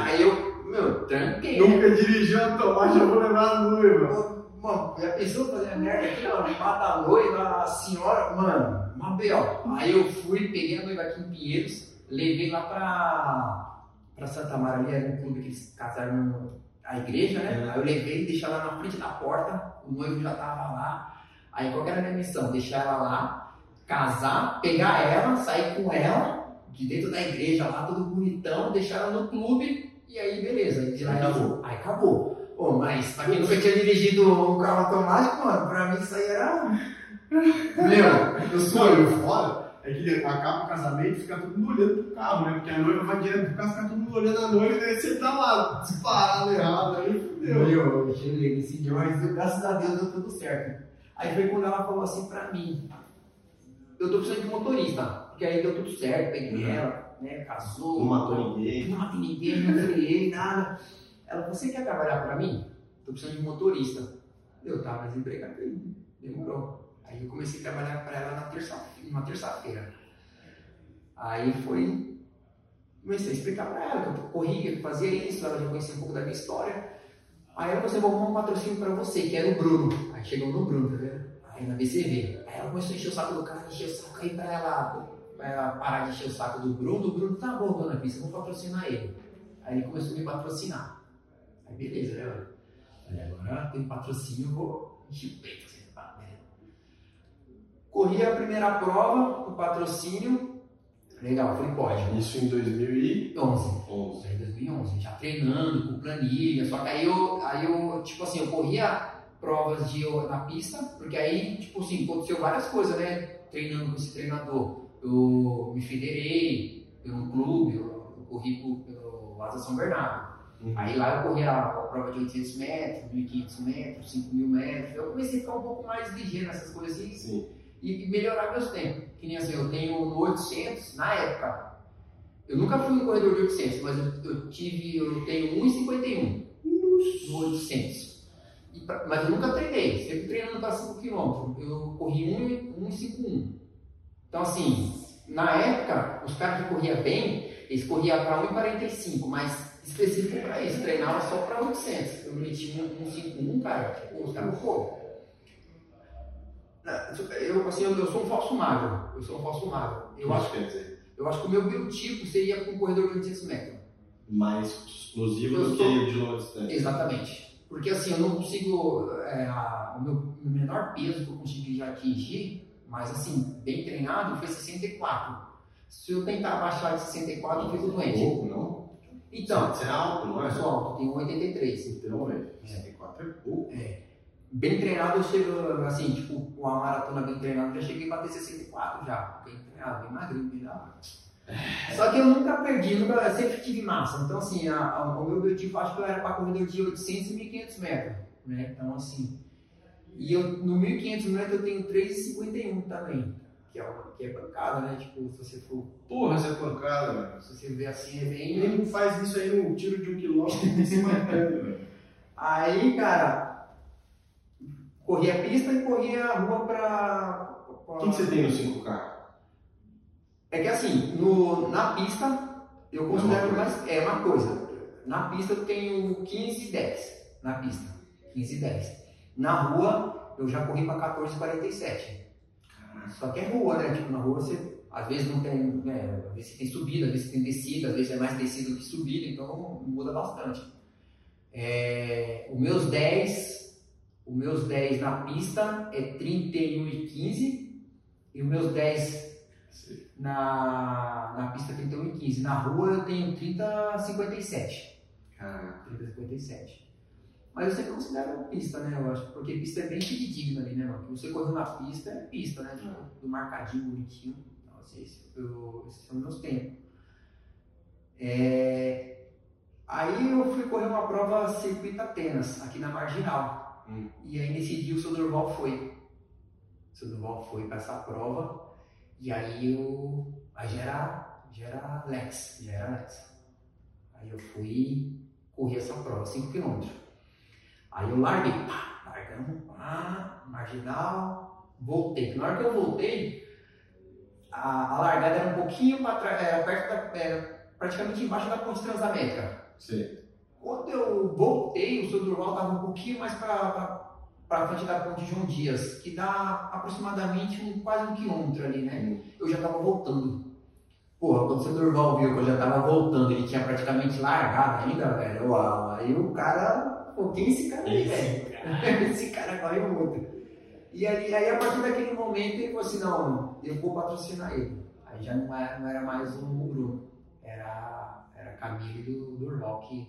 Aí eu, meu, tranquei. né? Nunca dirigiu automático, eu vou levar a noiva. Mano, já pensou fazer a merda aqui, ó, mata a noiva, a senhora, mano, uma B.O. Aí eu fui, peguei a noiva aqui em Pinheiros, levei lá pra, pra Santa Maria, ali, era um clube que eles casaram no, a igreja, né? Aí eu levei, deixei ela na frente da porta, o noivo já tava lá. Aí qual que era a minha missão? Deixar ela lá, casar, pegar ela, sair com ela, de dentro da igreja lá, todo bonitão, deixar ela no clube, e aí beleza, de lá acabou. Aí acabou. Pô, mas pra quem nunca tinha dirigido um carro automático, mano, pra mim isso aí era. Meu, [laughs] eu sou eu. o foda é que acaba o casamento e fica todo mundo olhando pro carro, né? Porque a noiva vai direto pro carro, fica todo mundo olhando a noiva e aí você tá lá, disparado errado, aí fudeu. Meu, eu cheguei nesse dia, mas graças a Deus deu tudo certo. Aí foi quando ela falou assim pra mim: Eu tô precisando de motorista, porque aí deu tudo certo, peguei Uhum. ela, né, casou. Não matou ninguém. Não matei ninguém, não freiei, nada. Ela Você quer trabalhar pra mim? Tô precisando de motorista. Eu tava desempregado ainda, demorou. Aí eu comecei a trabalhar pra ela na terça- numa terça-feira. Aí foi. Comecei a explicar pra ela que eu corria, que fazia isso, ela já conhecia um pouco da minha história. Aí ela falou assim, vou arrumar um patrocínio pra você, que era o Bruno. Aí chegou no Bruno, tá vendo? Aí na BCV. Aí ela começou a encher o saco do cara, encher o saco aí pra ela, pra ela parar de encher o saco do Bruno. O Bruno, tá bom, dona Pista, vou patrocinar ele. Aí ele começou a me patrocinar. Aí beleza, né, agora tem patrocínio, eu vou encher o peito. assim, né? Corri a primeira prova, o patrocínio. Legal, falei, pode. Isso em 2011. 11. Aí, 2011, já treinando com planilha, só que aí eu, aí eu tipo assim, eu corria provas de, na pista, porque aí, tipo assim, aconteceu várias coisas, né? Treinando com esse treinador. Eu me federei pelo clube, eu, eu corri pelo Asa São Bernardo. Uhum. Aí lá eu corria a, prova de 800 metros, 1500 metros, 5000 metros. Eu comecei a ficar um pouco mais ligeiro nessas coisas assim, Sim. e, e melhorar meus tempos. Que nem assim, eu tenho no 800, na época, eu nunca fui um corredor de 800, mas eu, eu tive, eu tenho 1,51 no 800. E pra- mas eu nunca treinei, sempre treinando para 5 km. Eu corri 1 1,51. Então assim, na época, os caras que corriam bem, eles corriam para 1,45, mas específico para isso, treinava só para 800. Eu meti 1,51, cara, pô, os caras, pô, eu, assim, eu, eu sou um falso magro. Eu sou um falso magro. Eu acho, quer dizer, eu acho que o meu biotipo seria para um corredor de 800 metros. mais explosivo Eu do que o de longa distância. Exatamente. Porque assim, eu não consigo. é, a- o meu, meu menor peso que eu consegui já atingir, mas assim, bem treinado, foi 64. Se eu tentar baixar de 64, eu fico doente. Pouco, não? Então, Você é alto, não eu é? sou alto, tenho 1,83. Então, velho, 64 é pouco. Bem treinado, eu chego, assim, tipo, com a maratona bem treinada, já cheguei a bater 64 já. Bem treinado, bem magrinho, bem da hora. Só que eu nunca perdi, nunca, eu sempre tive massa. Então, assim, a- a- o meu objetivo, acho que eu era para corredor de 800 e 1500 metros, né? Então, assim, e eu, no 1500 metros eu tenho 3,51 também, que é, uma, que é bancada, né? Tipo, se você for, Porra, essa pancada, velho. se você ver assim, é bem... Ele não faz isso aí num tiro de um quilômetro e se matando, velho. Aí, cara, corria a pista e corria a rua pra. pra- O que, que você tem no 5K? É que assim, no, na pista, eu considero uma mais. É uma coisa. Na pista eu tenho 15 e 10. Na pista. 15 e 10. Na rua, eu já corri pra 14,47. Só que é rua, né? Tipo, na rua você às vezes não tem, né, às vezes tem subida, às vezes tem descida, às vezes é mais descida do que subida, então muda bastante. É, os meus 10, os meus 10 na pista é 31 e 15 e os meus 10 na, na pista 31 e 15. Na rua eu tenho 30 57. Caraca. 30 57. Mas eu sempre considero pista, né? Eu acho, porque pista é bem digna ali, né, mano? Você correu na pista, é pista, né? Tipo, do marcadinho, bonitinho. Então, assim, esse, eu, esses são meus tempos. É, aí eu fui correr uma prova circuito Atenas, aqui na Marginal. Hum. E aí nesse dia o seu Durval foi. O seu Durval foi para essa prova. E aí eu. Aí já era, já era Lex, já era Lex. Aí eu fui correr essa prova, 5 km. Aí eu larguei, pá, largamos, pá, marginal, voltei. Na hora que eu voltei, a, a largada era um pouquinho para trás, era perto da, era praticamente embaixo da ponte transamérica. Sim. Quando eu voltei, o seu Durval estava um pouquinho mais para frente da ponte João Dias, que dá aproximadamente um, quase um quilômetro ali, né? Eu já estava voltando. Porra, quando o seu Durval viu que eu já estava voltando, ele tinha praticamente largado ainda, velho. Uau, aí o cara, pô, quem é esse cara aí, [laughs] velho? esse cara corre muito. E aí, aí, a partir daquele momento, ele falou assim: não, eu vou patrocinar ele. Aí já não era, não era mais um Bruno, era, era a Camille do, do Durval que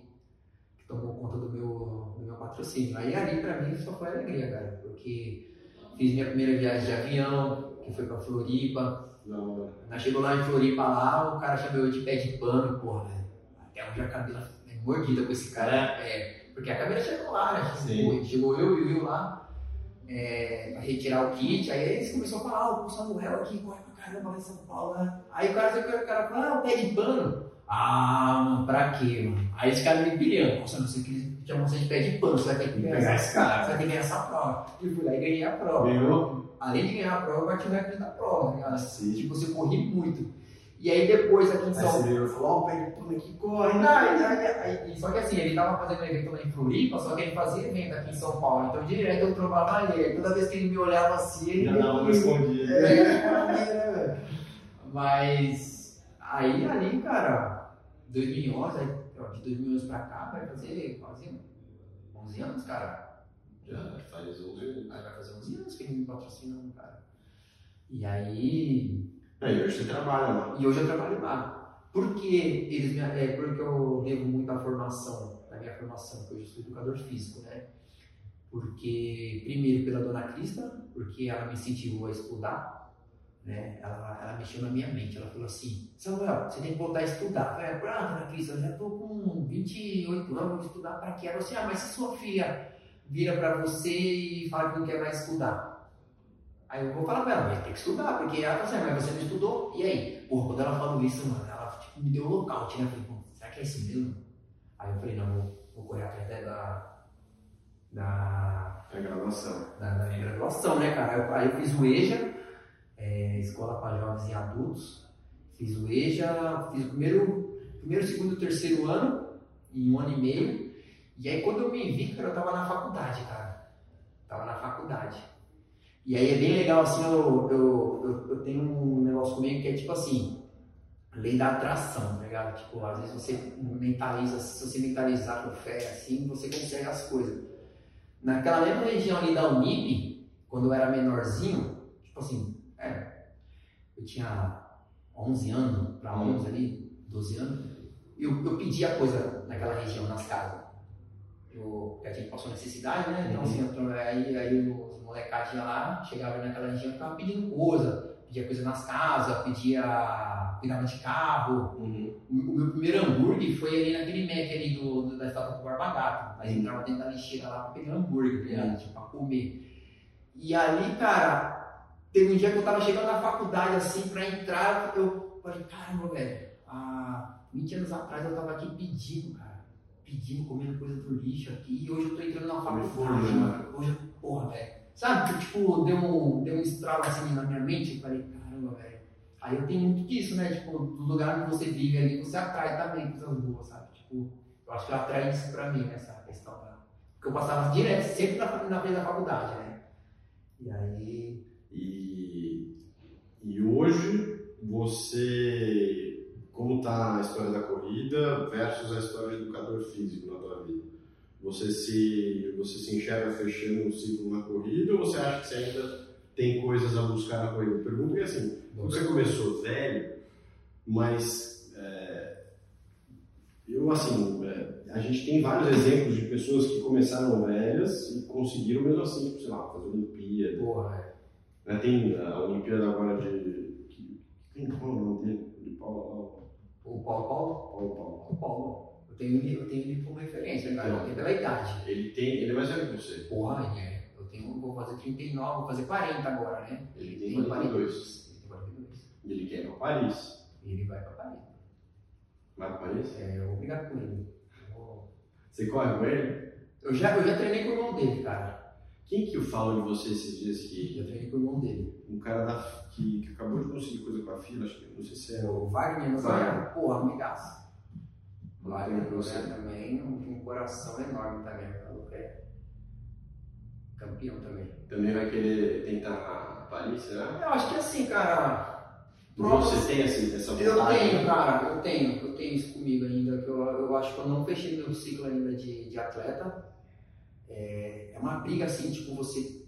tomou conta do meu, do meu patrocínio. Aí ali pra mim só foi alegria, cara, porque fiz minha primeira viagem de avião, que foi pra Floripa. Nós chegou lá em Floripa lá, o cara chamou eu de pé de pano, porra, velho. Até hoje a cabela é mordida com esse cara. É, porque a cabela chegou lá, né? Chegou, chegou eu e o Will lá é, pra retirar o kit, aí eles começaram a falar, ah, o Samuel aqui corre pra caramba lá em São Paulo, né? Aí o cara, o cara falou, ah, o pé de pano. Ah, mano, pra quê, mano? Aí esse cara me pilhando, nossa, não sei o que tinha moça de pé de pano, você vai ter que Pegar esse cara. Você vai ter que ganhar essa prova. E fui lá e ganhei a prova. Ganhou? Além de ganhar a prova, eu bati o recorde da prova, tá ligado? Sim. Tipo, você corri muito. E aí depois aqui em Aí São você virou e falou, ó, o pé de pano aqui corre. não, aí- aí- aí- só que assim, ele tava fazendo evento lá em Floripa, só que ele fazia evento aqui em São Paulo. Então direto eu trovava ele. Toda vez que ele me olhava assim, ele Já me não respondi. É, né, velho? Mas aí ali, cara, 2011, aí, ó, de 2011 pra cá, vai fazer quase 11 anos, cara. Já faz 11 anos. Aí vai fazer 11 anos que ele me patrocinando, cara. E aí, Aí hoje você trabalha lá. E hoje eu trabalho lá. Por que eles me, é, porque eu devo muito à formação, da minha formação, que hoje eu sou educador físico, né? Porque, primeiro, pela dona Crista, porque ela me incentivou a estudar, né? Ela, ela mexeu na minha mente, ela falou assim, Samuel, você tem que voltar a estudar. Eu falei, ah, dona Crista, eu já tô com 28 anos, vou estudar para quê? Ela falou assim, ah, mas se sua filha vira para você e fala que não quer mais estudar, Aí eu vou falar pra ela, vai ter que estudar, porque ela fala assim, mas você não estudou? E aí? Porra, quando ela falou isso, mano, ela tipo, me deu um nocaute, né? Eu falei, pô, será que é isso mesmo? Aí eu falei, não, vou, vou correr atrás da, da, da, graduação. da, da minha graduação, né, cara? Aí eu, aí eu fiz o EJA, é, Escola para Jovens e Adultos, fiz o EJA, fiz o primeiro, primeiro, segundo e terceiro ano, em um ano e meio, e aí quando eu me vi, cara, eu tava na faculdade, cara. Tava na faculdade. E aí é bem legal, assim, eu, eu, eu, eu tenho um negócio comigo que é tipo assim, lei da atração, tá ligado? Tipo, às vezes você mentaliza, se você mentalizar com fé, assim, você consegue as coisas. Naquela mesma região ali da Unip, quando eu era menorzinho, tipo assim, é, eu tinha 11 anos, pra 11 ali, 12 anos, eu, eu pedia coisa naquela região, nas casas. Eu, a gente passou necessidade, né? Então, assim, eu, aí, aí os molecadinhos lá chegavam naquela região e ficavam pedindo coisa. Pedia coisa nas casas, pedia cuidava de carro. Uhum. O, o meu primeiro hambúrguer foi ali naquele Mac ali do, do- da estátua do Barba Gato. Aí entrava dentro da lixeira lá pra pegar hambúrguer, tá ligado? Tipo, pra comer. E ali, cara, teve um dia que eu tava chegando na faculdade, assim, pra entrar, eu falei, caramba, velho, há 20 anos atrás eu tava aqui pedindo, cara. Pedindo, comendo coisa do lixo aqui, e hoje eu tô entrando na faculdade, mano. Hoje, porra, velho. Sabe, tipo, deu um, deu um estralo assim na minha mente, eu falei, caramba, velho. Aí eu tenho muito disso, né? Tipo, do lugar onde você vive ali, você atrai também coisas boas, sabe? Tipo, eu acho que atrai isso pra mim, essa questão. Porque eu passava direto, sempre na, frente da faculdade, né? E aí. E, e hoje você, como está a história da corrida versus a história de educador físico na tua vida? Você se, você se enxerga fechando um ciclo na corrida ou você acha que você ainda tem coisas a buscar na corrida? Pergunta é assim, você começou velho, mas é, eu assim, é, a gente tem vários exemplos de pessoas que começaram velhas e conseguiram mesmo assim, sei lá, fazer Olimpíada. Porra, é. Né, Tem a Olimpíada agora de. que- Quem qual é o nome dele? De Paulo. O Paulo Paulo? Paulo, Paulo. O Paulo. Eu tenho ele, eu tenho ele como referência, cara. Eu tenho pela idade. Ele tem. Ele é mais velho que você. Porra, é. Eu tenho, vou fazer 39, vou fazer 40 agora, né? Ele tem 42. Ele tem 42. E ele quer ir pra Paris. E ele vai pra Paris. Vai pra Paris? É, eu vou brigar com ele. Eu vou- Você corre com ele? Eu já, eu já treinei com o irmão dele, cara. Quem que fala de você esses dias Já que. treinei com o irmão dele. Um cara da, que, que acabou de conseguir coisa com a fila, acho que não sei se é. O Wagner Noronha, porra, amigaço. Wagner Você. Noronha também, um, um coração enorme também. É campeão também. Também vai querer tentar a Paris, será? Eu acho que assim, cara. Você tem essa, essa Eu vontade? tenho, cara, eu tenho, eu tenho isso comigo ainda, que eu, eu acho que eu não fechei meu ciclo ainda de, de atleta. É, é uma briga assim, tipo, você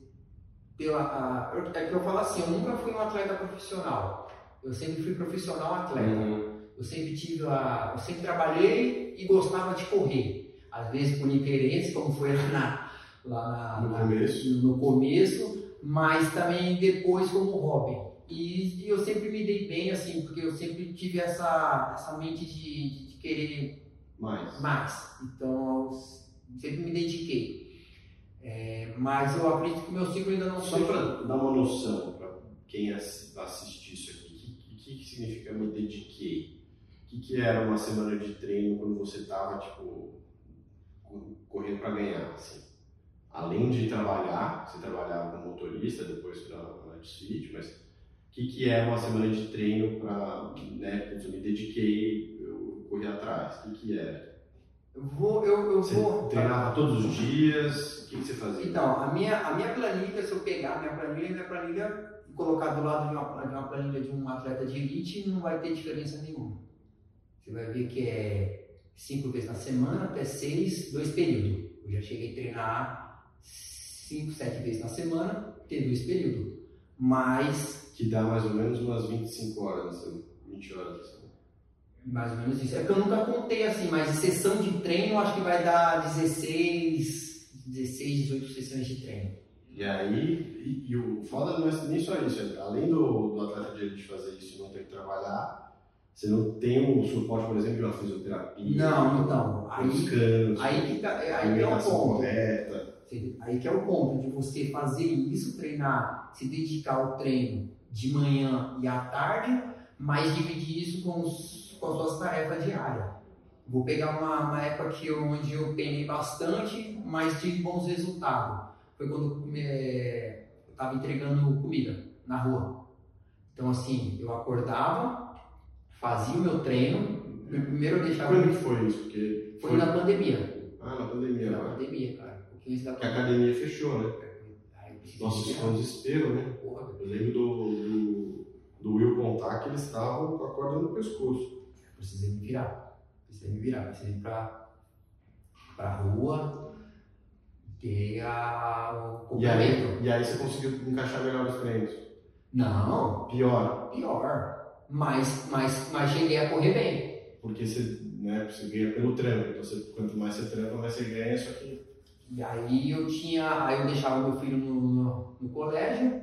pela. A, eu- é que eu falo assim, eu nunca fui um atleta profissional. Eu sempre fui profissional atleta. Uhum. Eu sempre tive a. Eu sempre trabalhei e gostava de correr. Às vezes por interesse, como foi lá na. Lá na- No na- começo. no começo, mas também depois como hobby. E, e eu sempre me dei bem, assim, porque eu sempre tive essa, essa mente de, de querer Mais. mais. Então, eu sempre me dediquei. É, mas eu acredito que o meu ciclo ainda não Só foi. para dar uma noção para quem ass- assistir isso aqui, o que, que significa me dediquei? O que, que era uma semana de treino quando você estava tipo co- correndo para ganhar? Assim? Além de trabalhar, você trabalhava como motorista, depois para a Fit, mas o que, que é uma semana de treino para, né, eu me dediquei, eu corri atrás, o que, que era? Eu vou. Eu, eu Você vou treinava todos os dias, o que, que você fazia? Então, a minha, a minha planilha, se eu pegar a minha planilha, minha planilha e colocar do lado de uma, de uma planilha de um atleta de elite, não vai ter diferença nenhuma. Você vai ver que é cinco vezes na semana, até seis, dois períodos. Eu já cheguei a treinar cinco, sete vezes na semana, ter dois períodos. Mas, Que dá mais ou menos umas 25 horas, assim, 20 horas. Assim. mais ou menos isso. É que eu nunca contei assim, mas sessão de treino acho que vai dar 16, 16, 18 sessões de treino. E aí, e, e o foda não é nem só isso, é, além do, do atleta de fazer isso e não ter que trabalhar, você não tem o suporte, por exemplo, de uma fisioterapia, Não, então, aí, descanso, aí que, tá, é- aí que é o ponto. correta. Aí que é o ponto de você fazer isso, treinar, se dedicar ao treino de manhã e à tarde, mas dividir isso com, os, com as suas tarefas diárias. Vou pegar uma, uma época que eu, onde eu treinei bastante, mas tive bons resultados. Foi quando é, eu estava entregando comida na rua. Então, assim, eu acordava, fazia o meu treino. Primeiro eu deixava. Quando que foi isso? Porque Foi na pandemia. Ah, na pandemia Na agora. pandemia, cara. Um pouquinho antes da Porque a academia fechou, né? Eu precisei Nossa, isso foi um desespero, né? Porra, Eu lembro do, do, do Will contar que eles estavam com a corda no pescoço. precisei me virar. Precisei me virar. Precisei ir pra, pra rua, ter a, o E aí, e aí você conseguiu encaixar melhor os treinos. Não, Pior, pior. Mas, mas, mas cheguei a correr bem. porque você, né, você ganha pelo trampo. Então, você, quanto mais você trampa, mais você ganha, só que E aí eu tinha. Aí eu deixava meu filho no, no, no colégio,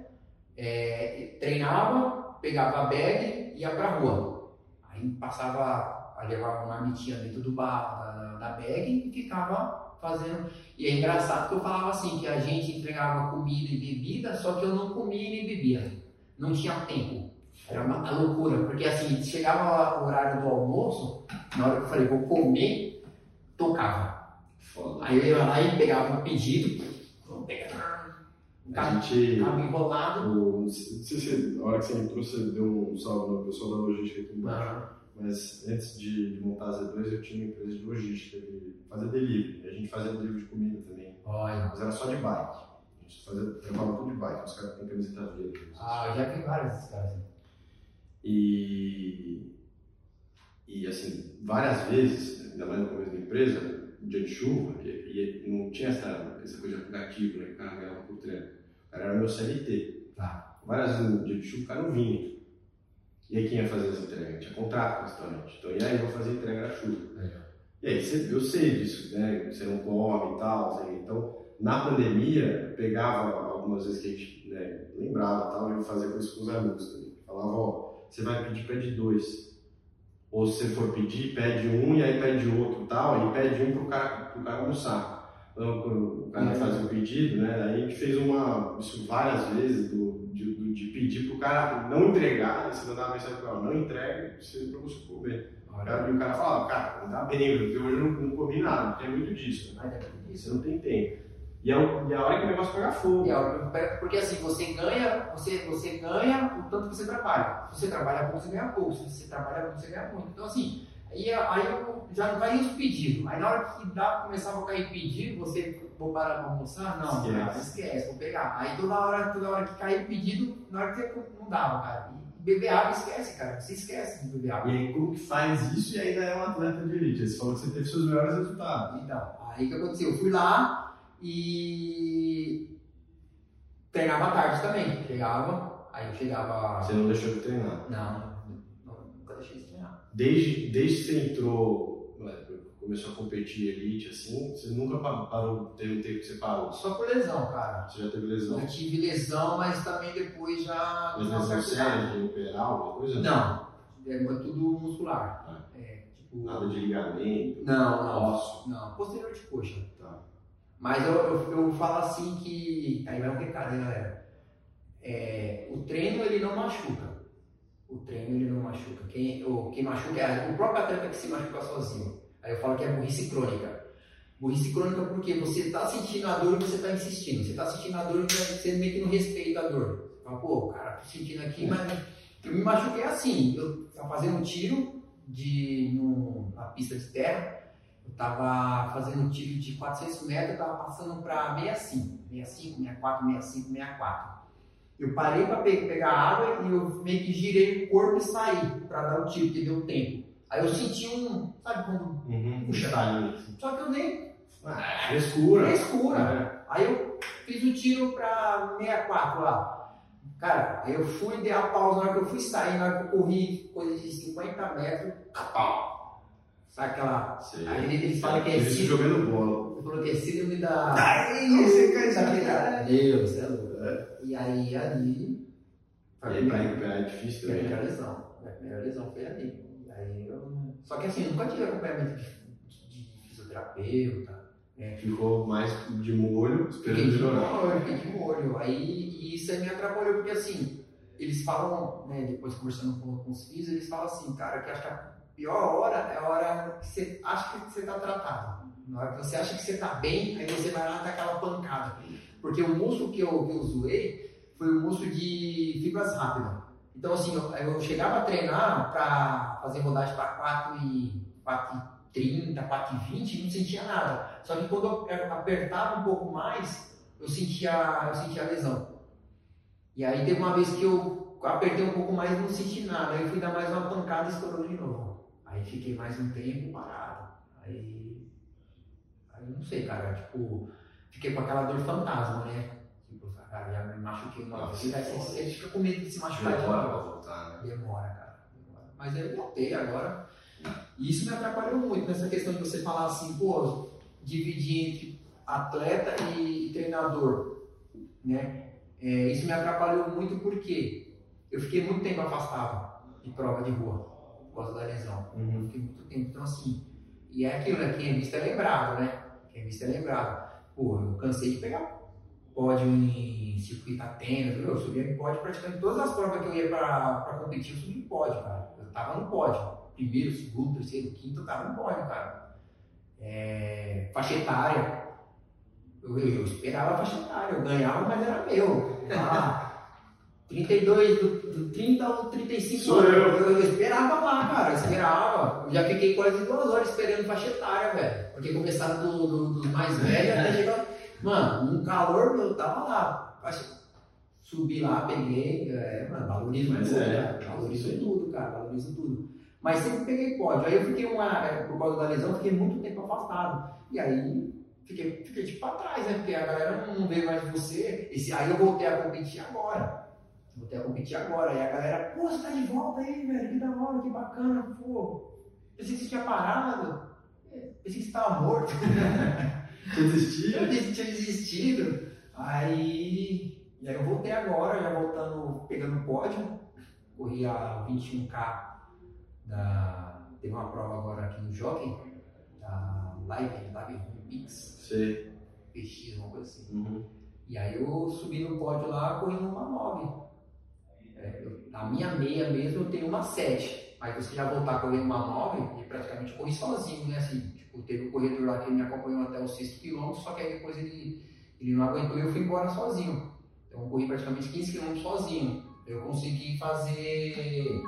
é, treinava, pegava a bag e ia pra rua. Aí passava a levar uma marmitinha dentro do bar, da, da bag e ficava fazendo. E é engraçado que eu falava assim, que a gente entregava comida e bebida, só que eu não comia e nem bebia. Não tinha tempo. Era uma a loucura, porque assim, chegava o horário do almoço, na hora que eu falei, vou comer, tocava. foda. Aí eu ia lá e pegava um pedido, vamos pegar A cabo enrolado. o- Não sei se na hora que você entrou, você deu um salve no pessoal da logística aqui embaixo. Ah, Mas antes de, de montar a Z2, eu tinha uma empresa de logística, de fazer delivery. A gente fazia delivery de comida também. Olha, Mas era só de bike. A gente fazia, trabalhava tudo de bike, os caras têm camiseta verde. Ah, eu já vi vários desses caras. E, e assim, várias vezes, ainda mais no começo da empresa, dia de chuva, e, e não tinha essa, essa coisa de aplicativo, né? Ganhava por treino. O cara era meu CLT. Tá. Várias vezes no dia de chuva o cara não vinha. E aí quem ia fazer as entregas? Tinha contrato com o restaurante. Então, e aí eu vou fazer entrega na chuva. E aí você, eu sei disso, né? Você não come e tal. Assim, então, na pandemia, pegava algumas vezes que a gente né, lembrava e tal, eu fazia com isso com os amigos também. Falava, ó, você vai pedir, pede dois. Ou se você for pedir, pede um e aí pede outro tal, e pede um pro cara, pro cara almoçar. Então, quando o cara faz o pedido, né? Aí a gente fez uma, isso várias vezes, do, de, do- de pedir pro cara não entregar, você mandava mensagem pro cara, não entregue, você, pra você comer. E o cara fala, cara, não dá bem, porque hoje eu não, não comi nada, tem muito disso. Né? Você não tem tempo. E é, e é a hora que o negócio pega fogo. E, ó, Porque assim, você ganha, você, você ganha o tanto que você trabalha. Se você trabalha pouco, você ganha pouco. Se você trabalha muito, você ganha muito. Então assim, aí, aí eu já vai os pedidos. Aí na hora que dá, começava a cair pedido, você vou parar pra almoçar? Não, Esquece. cara, esquece, vou pegar. Aí toda hora, toda hora que cair o pedido, na hora que você não dava, cara. E beber água, esquece, cara. Você esquece de beber água. E aí, como que faz isso e ainda é um atleta de elite? Você falou que você teve seus melhores resultados. Então, aí o que aconteceu? Eu fui lá e treinava à tarde também. Chegava, aí chegava. Você não deixou de treinar. Não, não, nunca deixei de treinar. Desde, desde que você entrou, né, começou a competir elite, assim, você nunca pa- parou, teve um tempo que você parou. Só por lesão, cara. Você já teve lesão? Eu tive lesão, mas também depois já. Mas não lesão séria, de operar, alguma coisa? Não, é tudo muscular. É, tipo. Nada de ligamento? Não, não. Osso? Não, posterior de coxa. Tá. Mas eu, eu, eu falo assim que. Aí vai um recado, hein, galera? É, o treino ele não machuca. O treino ele não machuca. Quem, o, quem machuca é o próprio atleta que se machuca sozinho. Aí eu falo que é burrice crônica. Burrice crônica porque você está sentindo a dor e você está insistindo. Você está sentindo a dor e você meio que não respeita a dor. Fala, pô, cara, tô sentindo aqui, mas eu me machuquei assim. Eu estava fazendo um tiro de, no, na pista de terra. Eu tava fazendo um tiro de 400 metros, eu tava passando para 65, 65, 64, 65, 64. Eu parei para pegar água e eu meio que girei o corpo e saí para dar o tiro, porque deu tempo. Aí eu senti um, sabe quando. Uhum. Puxa. Talinho. Só que eu nem. Ah, frescura. É escura. É. Aí eu fiz o tiro para 64 lá. Cara, aí eu fui, dei a pausa na hora que eu fui sair, na hora que eu corri, coisa de 50 metros, pau. Sabe aquela. Sei. Aí eles falam que é síndrome. jogando bola. Ele falou que é síndrome da. Ai, você cai cara. Deus, você é louco. E aí, ali. E aí pra recuperar é difícil Foi a também. primeira lesão. A primeira lesão foi ali. Aí eu. Só que assim, eu nunca tive acompanhamento de, de, de fisioterapeuta. né? Ficou mais de molho, esperando melhorar. fiquei de molho. Aí isso aí me atrapalhou, porque assim, eles falam, né, depois conversando com, com os filhos, eles falam assim, cara, que acho que a pior hora é a hora que você acha que você tá tratado. Na hora que você acha que você tá bem, aí você vai lá e dá aquela pancada. Porque o músculo que eu, que eu zoei foi o músculo de fibras rápidas. Então, assim, eu, eu chegava a treinar para fazer rodagem para 4 e 4,30, 4,20 não sentia nada. Só que quando eu apertava um pouco mais, eu sentia, eu sentia lesão. E aí teve uma vez que eu apertei um pouco mais e não senti nada. Aí eu fui dar mais uma pancada e estourou de novo. Aí fiquei mais um tempo parado. Aí. Aí não sei, cara. Tipo, fiquei com aquela dor fantasma, né? Tipo, cara, já me machuquei uma vez. Aí você, fica com medo de se machucar de Demora novo. pra voltar, né? Demora, cara. Demora. Mas aí eu voltei agora. E isso me atrapalhou muito nessa questão de você falar assim, pô, dividir entre atleta e treinador, né? É, isso me atrapalhou muito porque eu fiquei muito tempo afastado de prova de rua por causa da lesão. Eu fiquei muito tempo. Então, assim, e é aquilo, né? Quem é visto é lembrado, né? Quem é visto é lembrado. Pô, eu cansei de pegar pódio em circuito Atenas, eu subia em pódio praticamente todas as provas que eu ia pra, competir, eu subia em pódio, cara. Eu tava no pódio. Primeiro, segundo, terceiro, quinto, eu tava no pódio, cara. É, faixa etária. Eu, eu esperava a faixa etária, eu ganhava, mas era meu. Ah, 32, do, do 30 ao 35 Sou anos. eu. eu. Esperava lá, cara, eu esperava. Eu já fiquei quase duas horas esperando faixa etária, velho. Porque começaram do, do, dos mais velhos até chegar. [laughs] Mano, um calor, eu tava lá. Subi lá, peguei, é, mano, valorizo Mas tudo, é? Valorizo tudo, cara, valorizo tudo. Mas sempre peguei pódio. Aí eu fiquei uma, é, por causa da lesão, fiquei muito tempo afastado. E aí fiquei, fiquei tipo pra trás, né? Porque a galera não vê mais você. Esse, aí eu voltei a competir agora. Voltei a competir agora. E a galera, pô, você tá de volta aí, velho, que da hora, que bacana, pô. Pensei que você tinha parado. Pensei que você tava morto. [laughs] Você desistia? Eu disse que tinha desistido. Aí, e aí eu voltei agora, já voltando, pegando o pódio. Corri a 21K da. Teve uma prova agora aqui no Jockey, da Live, Live Home Pix, Sei. PX, uma coisa assim. Uhum. E aí eu subi no pódio lá correndo uma 9. É, eu- a minha meia mesmo eu tenho uma 7. Aí você já voltar correndo uma 9 e praticamente corri sozinho, né? Assim, tipo, teve um corredor lá que me acompanhou até os 6 km, só que aí depois ele, ele não aguentou e eu fui embora sozinho. Então eu corri praticamente 15 km sozinho. Eu consegui fazer.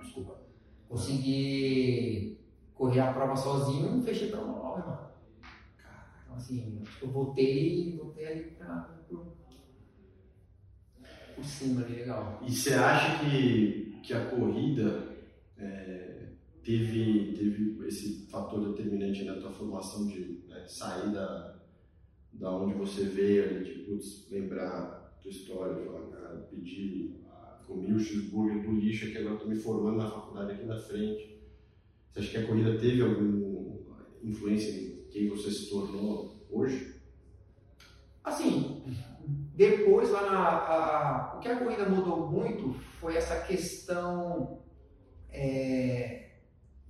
Desculpa. Consegui correr a prova sozinho e fechei pra uma 9, mano. Então, assim, eu voltei, voltei ali pra, por, cima ali, legal. E você acha que, que a corrida é, teve, teve esse fator determinante na tua formação de né, sair da, da onde você veio ali, de putz, lembrar tua história, falar, cara, pedi, comi o cheeseburger do lixo que agora estou me formando na faculdade aqui na frente. Você acha que a corrida teve alguma influência em quem você se tornou hoje? Assim, depois lá na. a- a- o que a corrida mudou muito foi essa questão. é,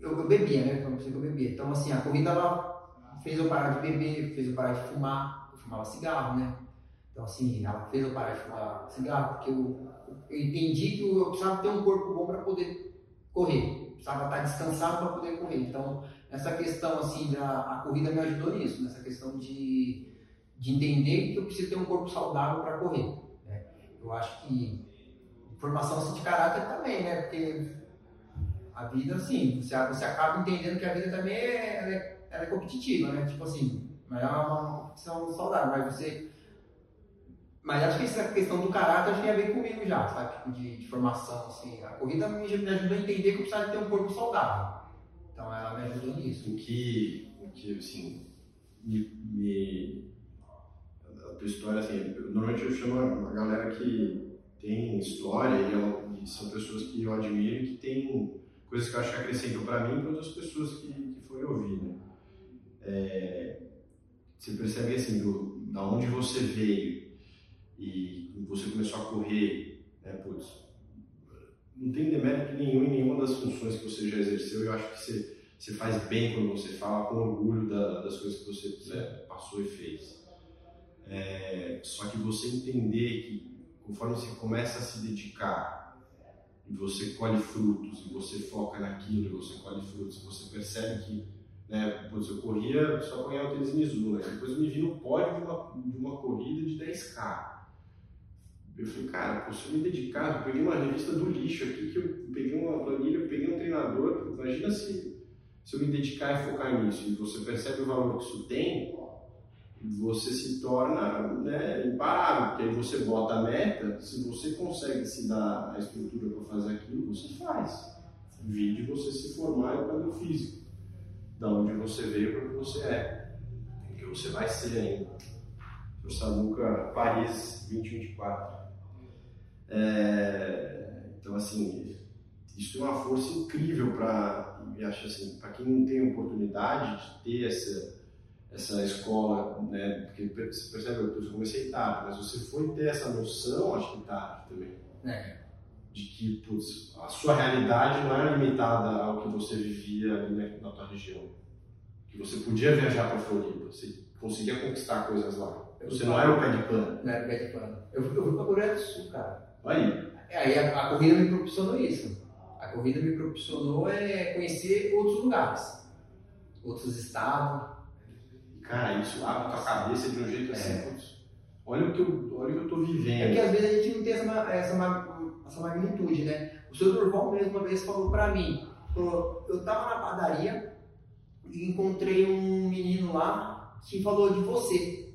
eu, eu bebia, né? Como eu eu bebia. Então, assim, a corrida ela fez eu parar de beber, fez eu parar de fumar. Eu fumava cigarro, né? Então, assim, ela fez eu parar de fumar cigarro porque eu, eu entendi que eu precisava ter um corpo bom para poder correr. Precisava estar descansado para poder correr. Então, essa questão, assim, da, a corrida me ajudou nisso, nessa questão de de entender que eu preciso ter um corpo saudável para correr. né? Eu acho que formação assim, de caráter também, né? Porque a vida, assim, você, você acaba entendendo que a vida também é, ela é, ela é competitiva, né? Tipo assim, mas é uma, competição saudável, mas você. Mas acho que essa questão do caráter que tem a ver comigo já, sabe? Tipo, de, de formação, assim. A corrida me, me ajudou a entender que eu precisava ter um corpo saudável. Então ela me ajudou nisso. em que, em que assim, me, me- tua história, assim, normalmente eu chamo uma galera que tem história e, e são pessoas que eu admiro e que tem coisas que eu acho que acrescentam para mim e para outras pessoas que, que forem ouvir, né? É, você percebe assim, do, da onde você veio e você começou a correr, né, putz, não tem demérito nenhum em nenhuma das funções que você já exerceu eu acho que você você faz bem quando você fala com orgulho da- das coisas que você né, passou e fez. É, só que você entender que conforme você começa a se dedicar e você colhe frutos e você foca naquilo e você colhe frutos você percebe que né, putz, eu corria só para ganhar o tênis Mizuno, né? depois eu me vi no pódio de uma, de uma corrida de 10K. Eu falei, cara, se eu me dedicar, eu peguei uma revista do lixo aqui, que eu peguei uma planilha, eu peguei um treinador, imagina se se eu me dedicar e focar nisso e você percebe o valor que isso tem, você se torna né, imparável, porque aí você bota a meta, se você consegue se dar a estrutura para fazer aquilo, você faz. Vide você se formar em educador físico, da onde você veio para o que você é, o que você vai ser ainda. Sr. Samuca, Paris 2024. É, então, assim, isso é uma força incrível para, acho assim, para quem não tem oportunidade de ter essa essa escola, né? Porque você percebe, eu comecei tarde, mas você foi ter essa noção, acho que tarde também, É. de que putz, a sua realidade não era limitada ao que você vivia ali na, tua região, que você podia viajar para Floripa, você conseguia conquistar coisas lá. Você não era o pé de pano. Não era pé de pano. Eu, eu fui pra Coreia do Sul, cara. Aí, É, aí a, a corrida me proporcionou isso. A corrida me proporcionou é conhecer outros lugares, outros estados. Cara, isso abre a tua cabeça de um jeito assim, É. olha o que eu, olha o que eu tô É porque vivendo. às vezes a gente não tem essa, essa, essa magnitude, né? O seu Durval mesmo uma vez falou pra mim, falou, eu tava na padaria e encontrei um menino lá que falou de você.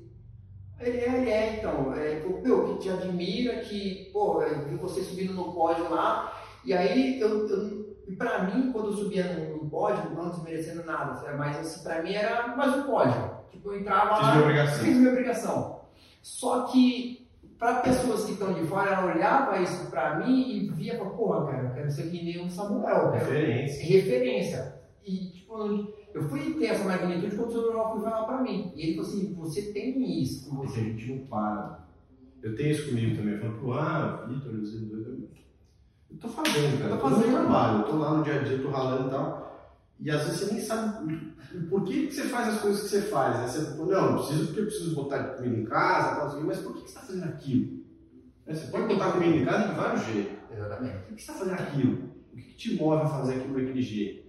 Ele é, ele é, então. É, meu, que te admira, que, pô, eu vi você subindo no pódio lá. E aí, eu, eu, e pra mim, quando eu subia no, no pódio, não desmerecendo nada, mas assim, pra mim era mais um pódio. Tipo, eu entrava Fiz lá. minha obrigação. Fiz minha obrigação. Só que, para pessoas que estão de fora, ela olhava isso pra mim e via, porra, cara, eu quero ser que nem o Samuel, eu quero Referência. referência. E, tipo, eu fui ter essa magnitude quando o Samuel foi falar pra mim. E ele falou assim, você tem isso com você. a gente não para. Eu tenho isso comigo também. Eu falo, pô, ah, Vitor, eu doido. Eu tô fazendo, cara. Tô Eu tô no fazendo. trabalho, eu tô lá no dia a dia, eu tô ralando e tal. E às vezes você nem sabe por que, que você faz as coisas que você faz. Aí você fala, não, não preciso porque eu preciso botar comida em casa, tal, assim, mas por que que você está fazendo aquilo? Né, Você pode botar comida em casa de vários jeitos. Exatamente. Por que que você está fazendo aquilo? O que, que te move a fazer aquilo daquele jeito?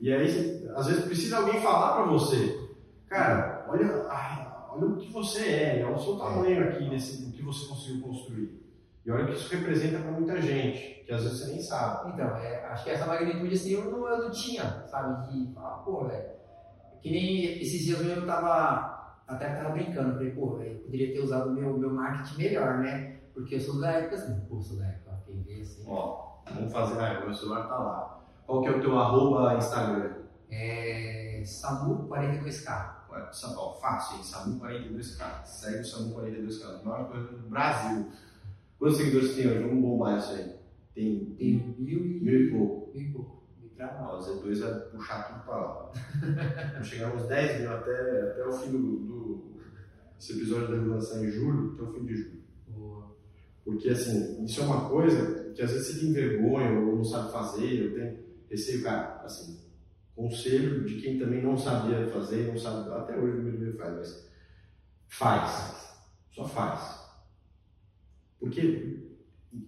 E aí, você- às vezes, precisa alguém falar para você, cara, olha, ai, olha o que você é, olha o seu tamanho aqui, nesse, o que você conseguiu construir. E olha o que isso representa para muita gente, que às vezes você nem sabe. Então, é, acho que essa magnitude assim eu não, eu não tinha, sabe? Falar, pô, velho. Que nem esses dias eu tava. Até tava brincando, falei, pô, velho, eu poderia ter usado o meu, meu marketing melhor, né? Porque eu sou da época assim, pô, sou da época, quem vê assim. Ó, vamos fazer, ah, o meu celular tá lá. Qual que é o teu arroba Instagram? É. Samu42K. Ué, Sa- ó, fácil, hein? Samu42K. Segue o Samu42K. A maior coisa do Brasil. Quantos seguidores tem hoje? Vamos bombar isso aí. Tem Tem mil e. mil e pouco. mil e pouco. Ah, o Z2 vai puxar tudo pra lá. Vamos chegar uns 10 mil até, até o fim do, do. Esse episódio deve lançar em julho, até o fim de julho. Boa. Porque, assim, isso é uma coisa que às vezes você tem vergonha ou não sabe fazer, eu tenho receio, cara, assim, conselho de quem também não sabia fazer, não sabe, até hoje o meu faz, mas faz, só faz. Porque,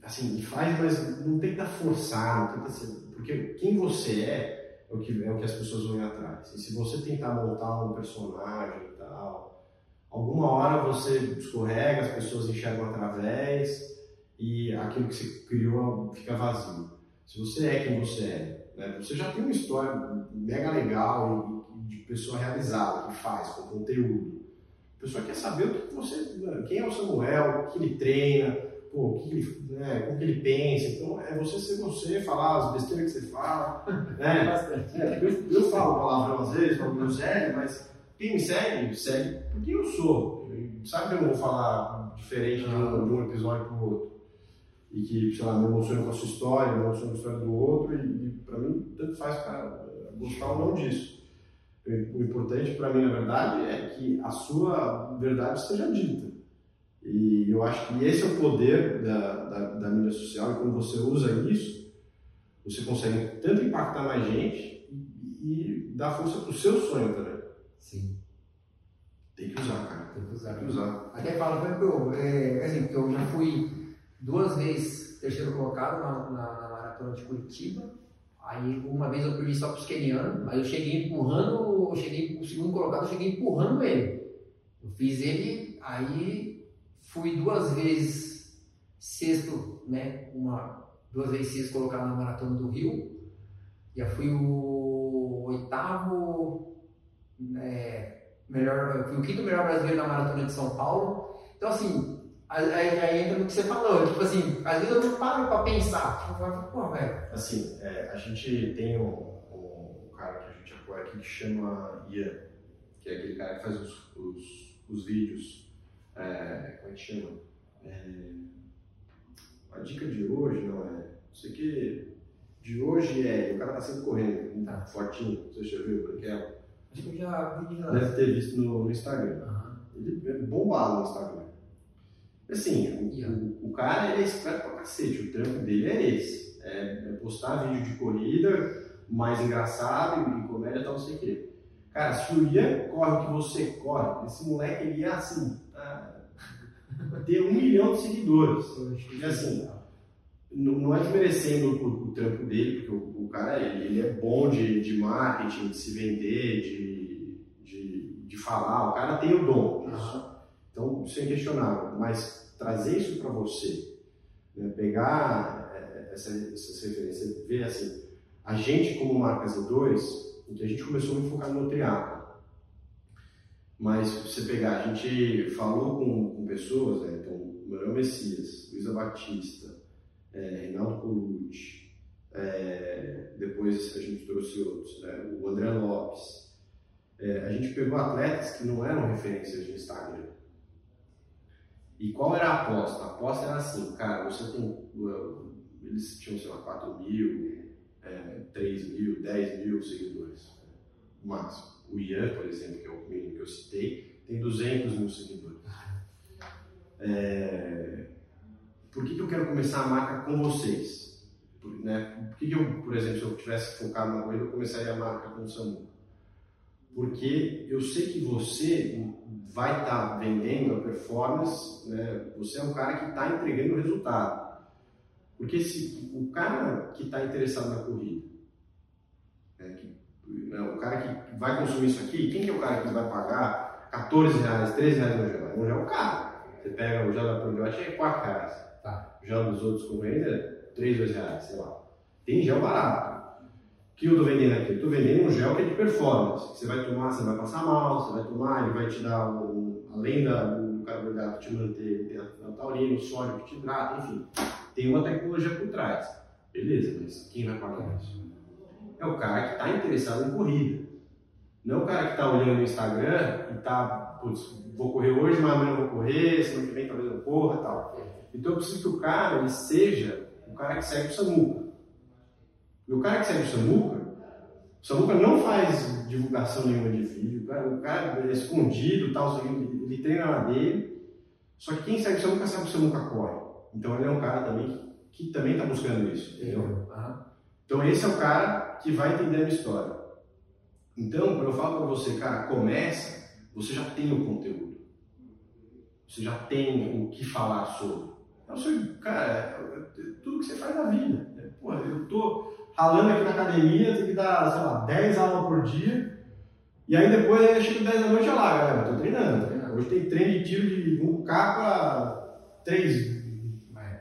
assim, faz, mas não dar forçar, não que ser, porque quem você é, é o que, é o que as pessoas vão ir atrás. E se você tentar montar um personagem e tal, alguma hora você escorrega, as pessoas enxergam através e aquilo que você criou fica vazio. Se você é quem você é, né? você já tem uma história mega legal de pessoa realizada, que faz, com conteúdo. A pessoa quer saber o que você, quem é o Samuel, o que ele treina, pô, o que ele, né, como que ele pensa. Então é você ser você, falar as besteiras que você fala, né? [laughs] Bastante. É, eu, eu falo palavrão às vezes, falo groselha, mas quem me segue, segue porque eu sou. Sabe que eu não vou falar diferente de um, de um episódio para o outro. E que, sei lá, me emociona com a sua história, me emociona com a história do outro, e, e para mim, tanto faz para gostar ou não disso. O importante para mim, na verdade, é que a sua verdade seja dita. E eu acho que esse é o poder da, da, da mídia social, e quando você usa isso, você consegue tanto impactar mais gente e, e dar força para o seu sonho também. Sim, Tem que usar, cara. tem que usar. Tem que usar. Até falo, por exemplo, é, assim, eu já fui duas vezes terceiro colocado na, na, na maratona de Curitiba. Aí uma vez eu perdi só para os kenianos, aí eu cheguei empurrando, eu cheguei o segundo colocado, eu cheguei empurrando ele. Eu fiz ele, aí fui duas vezes sexto, né? Uma, duas vezes sexto colocado na maratona do Rio. Já fui o oitavo, né, melhor, fui o quinto melhor brasileiro na maratona de São Paulo. Então assim, aí aí entra no que você falou, tipo assim, às vezes eu não paro pra pensar, tipo, eu falo, pô, velho, Assim, é, a gente tem um, um cara que a gente apoia aqui que chama Ian, que é aquele cara que faz os, os, os vídeos. É, como é que chama? É, a dica de hoje não é. Não sei o que. De hoje é. O cara tá sempre correndo, Tá. fortinho. Você já viu o Branquelo? acho que eu já vi já. Deve ter visto no, no Instagram. Aham. Ele é bombado no Instagram. Assim, o, o, cara ele é esperto pra cacete, o trampo dele é esse. É, é postar vídeo de corrida, mais engraçado e comédia e tal, não sei o quê. Cara, se o Ian corre o que você corre, esse moleque ele ia assim, tá, [laughs] ter um milhão de seguidores. E assim, não, não é desmerecendo o, o trampo dele, porque o, o cara ele, ele é bom de, de marketing, de se vender, de, de, de falar, o cara tem o dom disso. Então, isso é inquestionável. Mas trazer isso para você, né, pegar eh, essa, essas referências, ver assim, a gente como marca Z2, em que a gente começou muito focado no triatlo. Mas você pegar, a gente falou com, com pessoas, né? Então, Manuel Messias, Luísa Batista, é, Reinaldo Colucci, é, depois a gente trouxe outros, né? o André Lopes. É, a gente pegou atletas que não eram referências de Instagram. E qual era a aposta? A aposta era assim, cara, você tem. Eles tinham, sei lá, 4 mil, é, 3 mil, 10 mil seguidores. O máximo. O Ian, por exemplo, que é o menino que eu citei, tem 200 mil seguidores. É, por que, que eu quero começar a marca com vocês? Por, né, por que, que eu, por exemplo, se eu tivesse focado na corrida, eu começaria a marca com o Samu? Porque eu sei que você vai estar tá vendendo a performance, né, você é um cara que está entregando o resultado. Porque se o cara que está interessado na corrida, né, que, né, o cara que vai consumir isso aqui, quem que é o cara que vai pagar 14 reais, 13 reais no gel? No gel é o cara. Você pega o gel da Progriote é 4 reais. Tá. O gel dos outros concorrentes é 3, 2 reais, sei lá. Tem gel barato. O que eu estou vendendo aqui? Eu estou vendendo um gel que é de performance. Você vai tomar, você vai passar mal, você vai tomar, ele vai te dar, um, além da, do carboidrato, te manter, tem a taurina, o sódio que te hidrata, enfim. Tem uma tecnologia por trás. Beleza, mas quem vai pagar isso? É o cara que está interessado em corrida. Não é o cara que está olhando no Instagram e está, putz, vou correr hoje, mas amanhã vou correr, semana que vem talvez eu corra tal. Então eu preciso que o cara ele seja o cara que segue o Samuca. E o cara que segue o Samuca, o Samuca não faz divulgação nenhuma de vídeo, o cara, o cara é escondido, tal, ele, ele treina na dele. Só que quem segue o Samuca sabe que o Samuca corre. Então ele é um cara também que, que também está buscando isso, entendeu? Então esse é o cara que vai entender a história. Então, quando eu falo para você, cara, começa, você já tem o conteúdo. Você já tem o que falar sobre. Então, você, cara, tudo que você faz na vida. Né? Porra, eu tô ralando aqui na academia, tenho que dar, sei lá, 10 aulas por dia. E aí depois chega 10 da noite, olha lá, galera, tô treinando. Hoje tem treino de tiro de 1K para 3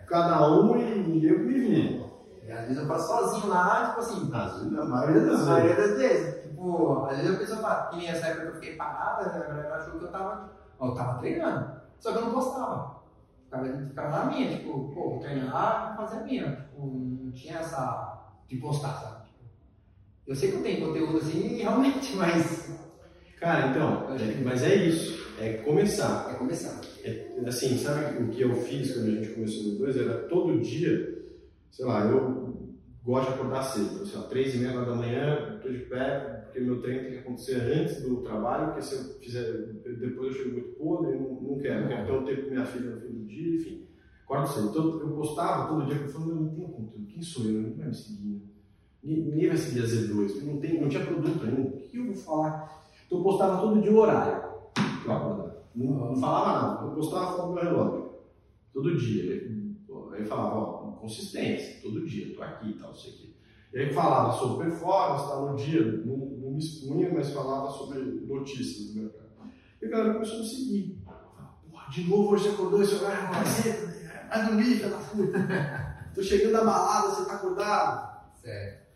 cada um e eu me vi. E às vezes eu faço sozinho lá, tipo assim. Às vezes, a maioria das vezes. A maioria das vezes. Tipo, às vezes a pessoa fala, que nem essa época que eu fiquei parada, né, a galera achou que eu tava, eu tava treinando. Só que eu não postava. Ficava, ficava na minha, tipo, pô, vou treinar, vou fazer a minha. Tipo, não tinha essa de postar, sabe? Eu sei que eu tenho conteúdo assim, realmente, [laughs] mas. Cara, então, é, mas é isso. É começar. É começar. É, assim, sabe o que eu fiz quando a gente começou no dois? Era todo dia, sei lá, eu gosto de acordar cedo. Sei lá, três e meia da manhã, estou de pé, porque meu treino tem que acontecer antes do trabalho, porque se eu fizer, depois eu chego muito podre, eu não, não quero, quero ter um tempo com minha filha no fim do dia, enfim. Acordo cedo. Então, eu postava todo dia, eu falava, não tenho conteúdo, quem sou eu? Ninguém vai me seguir. Ninguém vai seguir a Z2, não, tem, não tinha produto ainda, o que eu vou falar? Então eu postava todo dia o horário eu acordava. Não, não falava nada, eu postava foto do meu relógio, todo dia. Aí eu falava, ó, consistência, todo dia, tô aqui e tal, sei que. E aí falava sobre performance, tá, no dia, não, não me expunha, mas falava sobre notícias do mercado. E a galera começou a me seguir. Porra, de novo hoje você acordou esse horário, vai dormir, filha da puta. Tô chegando da balada, você tá acordado? Certo.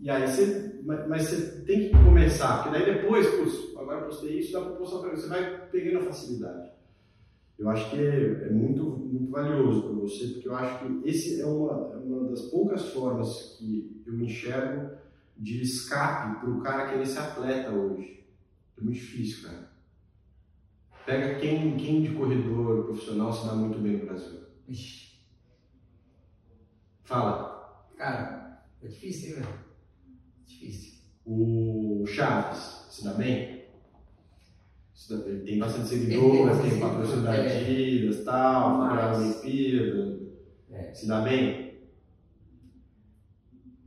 E aí você, mas você tem que começar, porque daí depois, putz, agora eu postei isso, dá pra postar pra você vai pegando a facilidade. Eu acho que é, é muito, muito valioso para você, porque eu acho que esse é uma, é uma das poucas formas que eu enxergo de escape para o cara querer ser atleta hoje. É muito difícil, cara. Pega quem, quem de corredor profissional se dá muito bem no Brasil. Ixi. Fala. Cara, é difícil, hein, velho? Difícil. O Chaves se dá bem? Ele tem bastante seguidores, [laughs] tem patrocínio da Adidas e tal, para a Olimpíada. É. Se dá bem?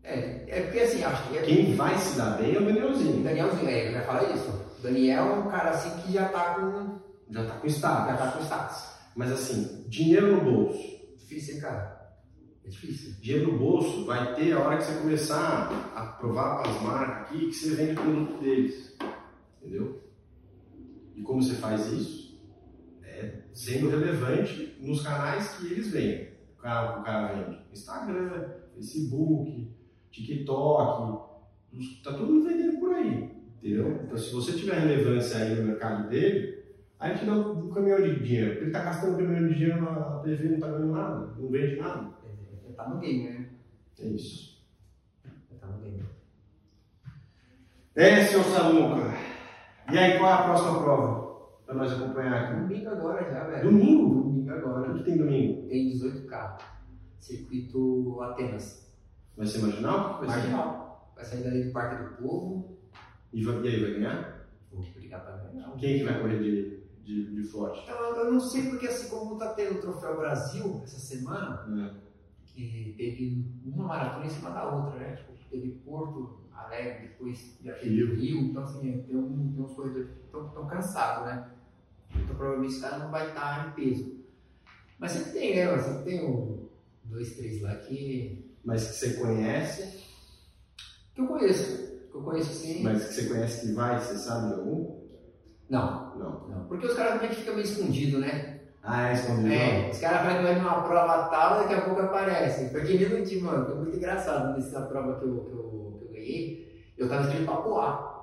É, é porque assim, acho que. É... Quem vai se dar bem é o Danielzinho. Danielzinho, é, eu já falei isso. O Daniel é um cara assim que já tá com. Já tá com status. Já tá com status. Mas assim, dinheiro no bolso. Difícil, hein, cara? É difícil. Dinheiro no bolso vai ter a hora que você começar a provar para as marcas aqui que você vende o produto deles. Entendeu? E como você faz isso? É sendo relevante nos canais que eles vendem. O cara, o cara vende Instagram, Facebook, TikTok, tá todo mundo vendendo por aí. Entendeu? Então, se você tiver relevância aí no mercado dele, aí te dá um, um caminhão de dinheiro. Ele está gastando um caminhão de dinheiro na TV, não está ganhando nada, não vende nada. Ele tá no game, né? É isso. Ele tá no game. É, senhor Samuca. E aí, qual é a próxima prova? Para nós acompanhar aqui. Domingo agora já, velho. Domingo? Domingo O agora. que tem domingo? Tem 18K. Circuito Atenas. Vai ser marginal? Vai ser. Marginal. Vai sair dali do Parque do Povo. E, vai- e aí, vai ganhar? Vou brigar pra ganhar. Quem que vai correr de, de, de forte? Então, eu não sei porque assim como tá tendo o Troféu Brasil essa semana, É. que teve uma maratona em cima da outra, né? Tipo, teve Porto Alegre, depois já teve Rio. Rio, então assim, tem, um, tem uns corredores que estão cansados, né? Então provavelmente esse cara não vai estar em peso. Mas sempre tem, né? Sempre tem um, dois, três lá que, Mas que você conhece, que eu conheço. Que eu conheço sim. mas que você conhece que vai, você sabe de algum? Não, Não. não. Porque os caras também ficam meio escondidos, né? Ah, é escondido. É, os caras que vai numa prova tal, daqui a pouco aparece. Porque tinha, mano, foi muito engraçado nessa prova que eu, que eu, que eu ganhei. Eu tava escrito Papuá.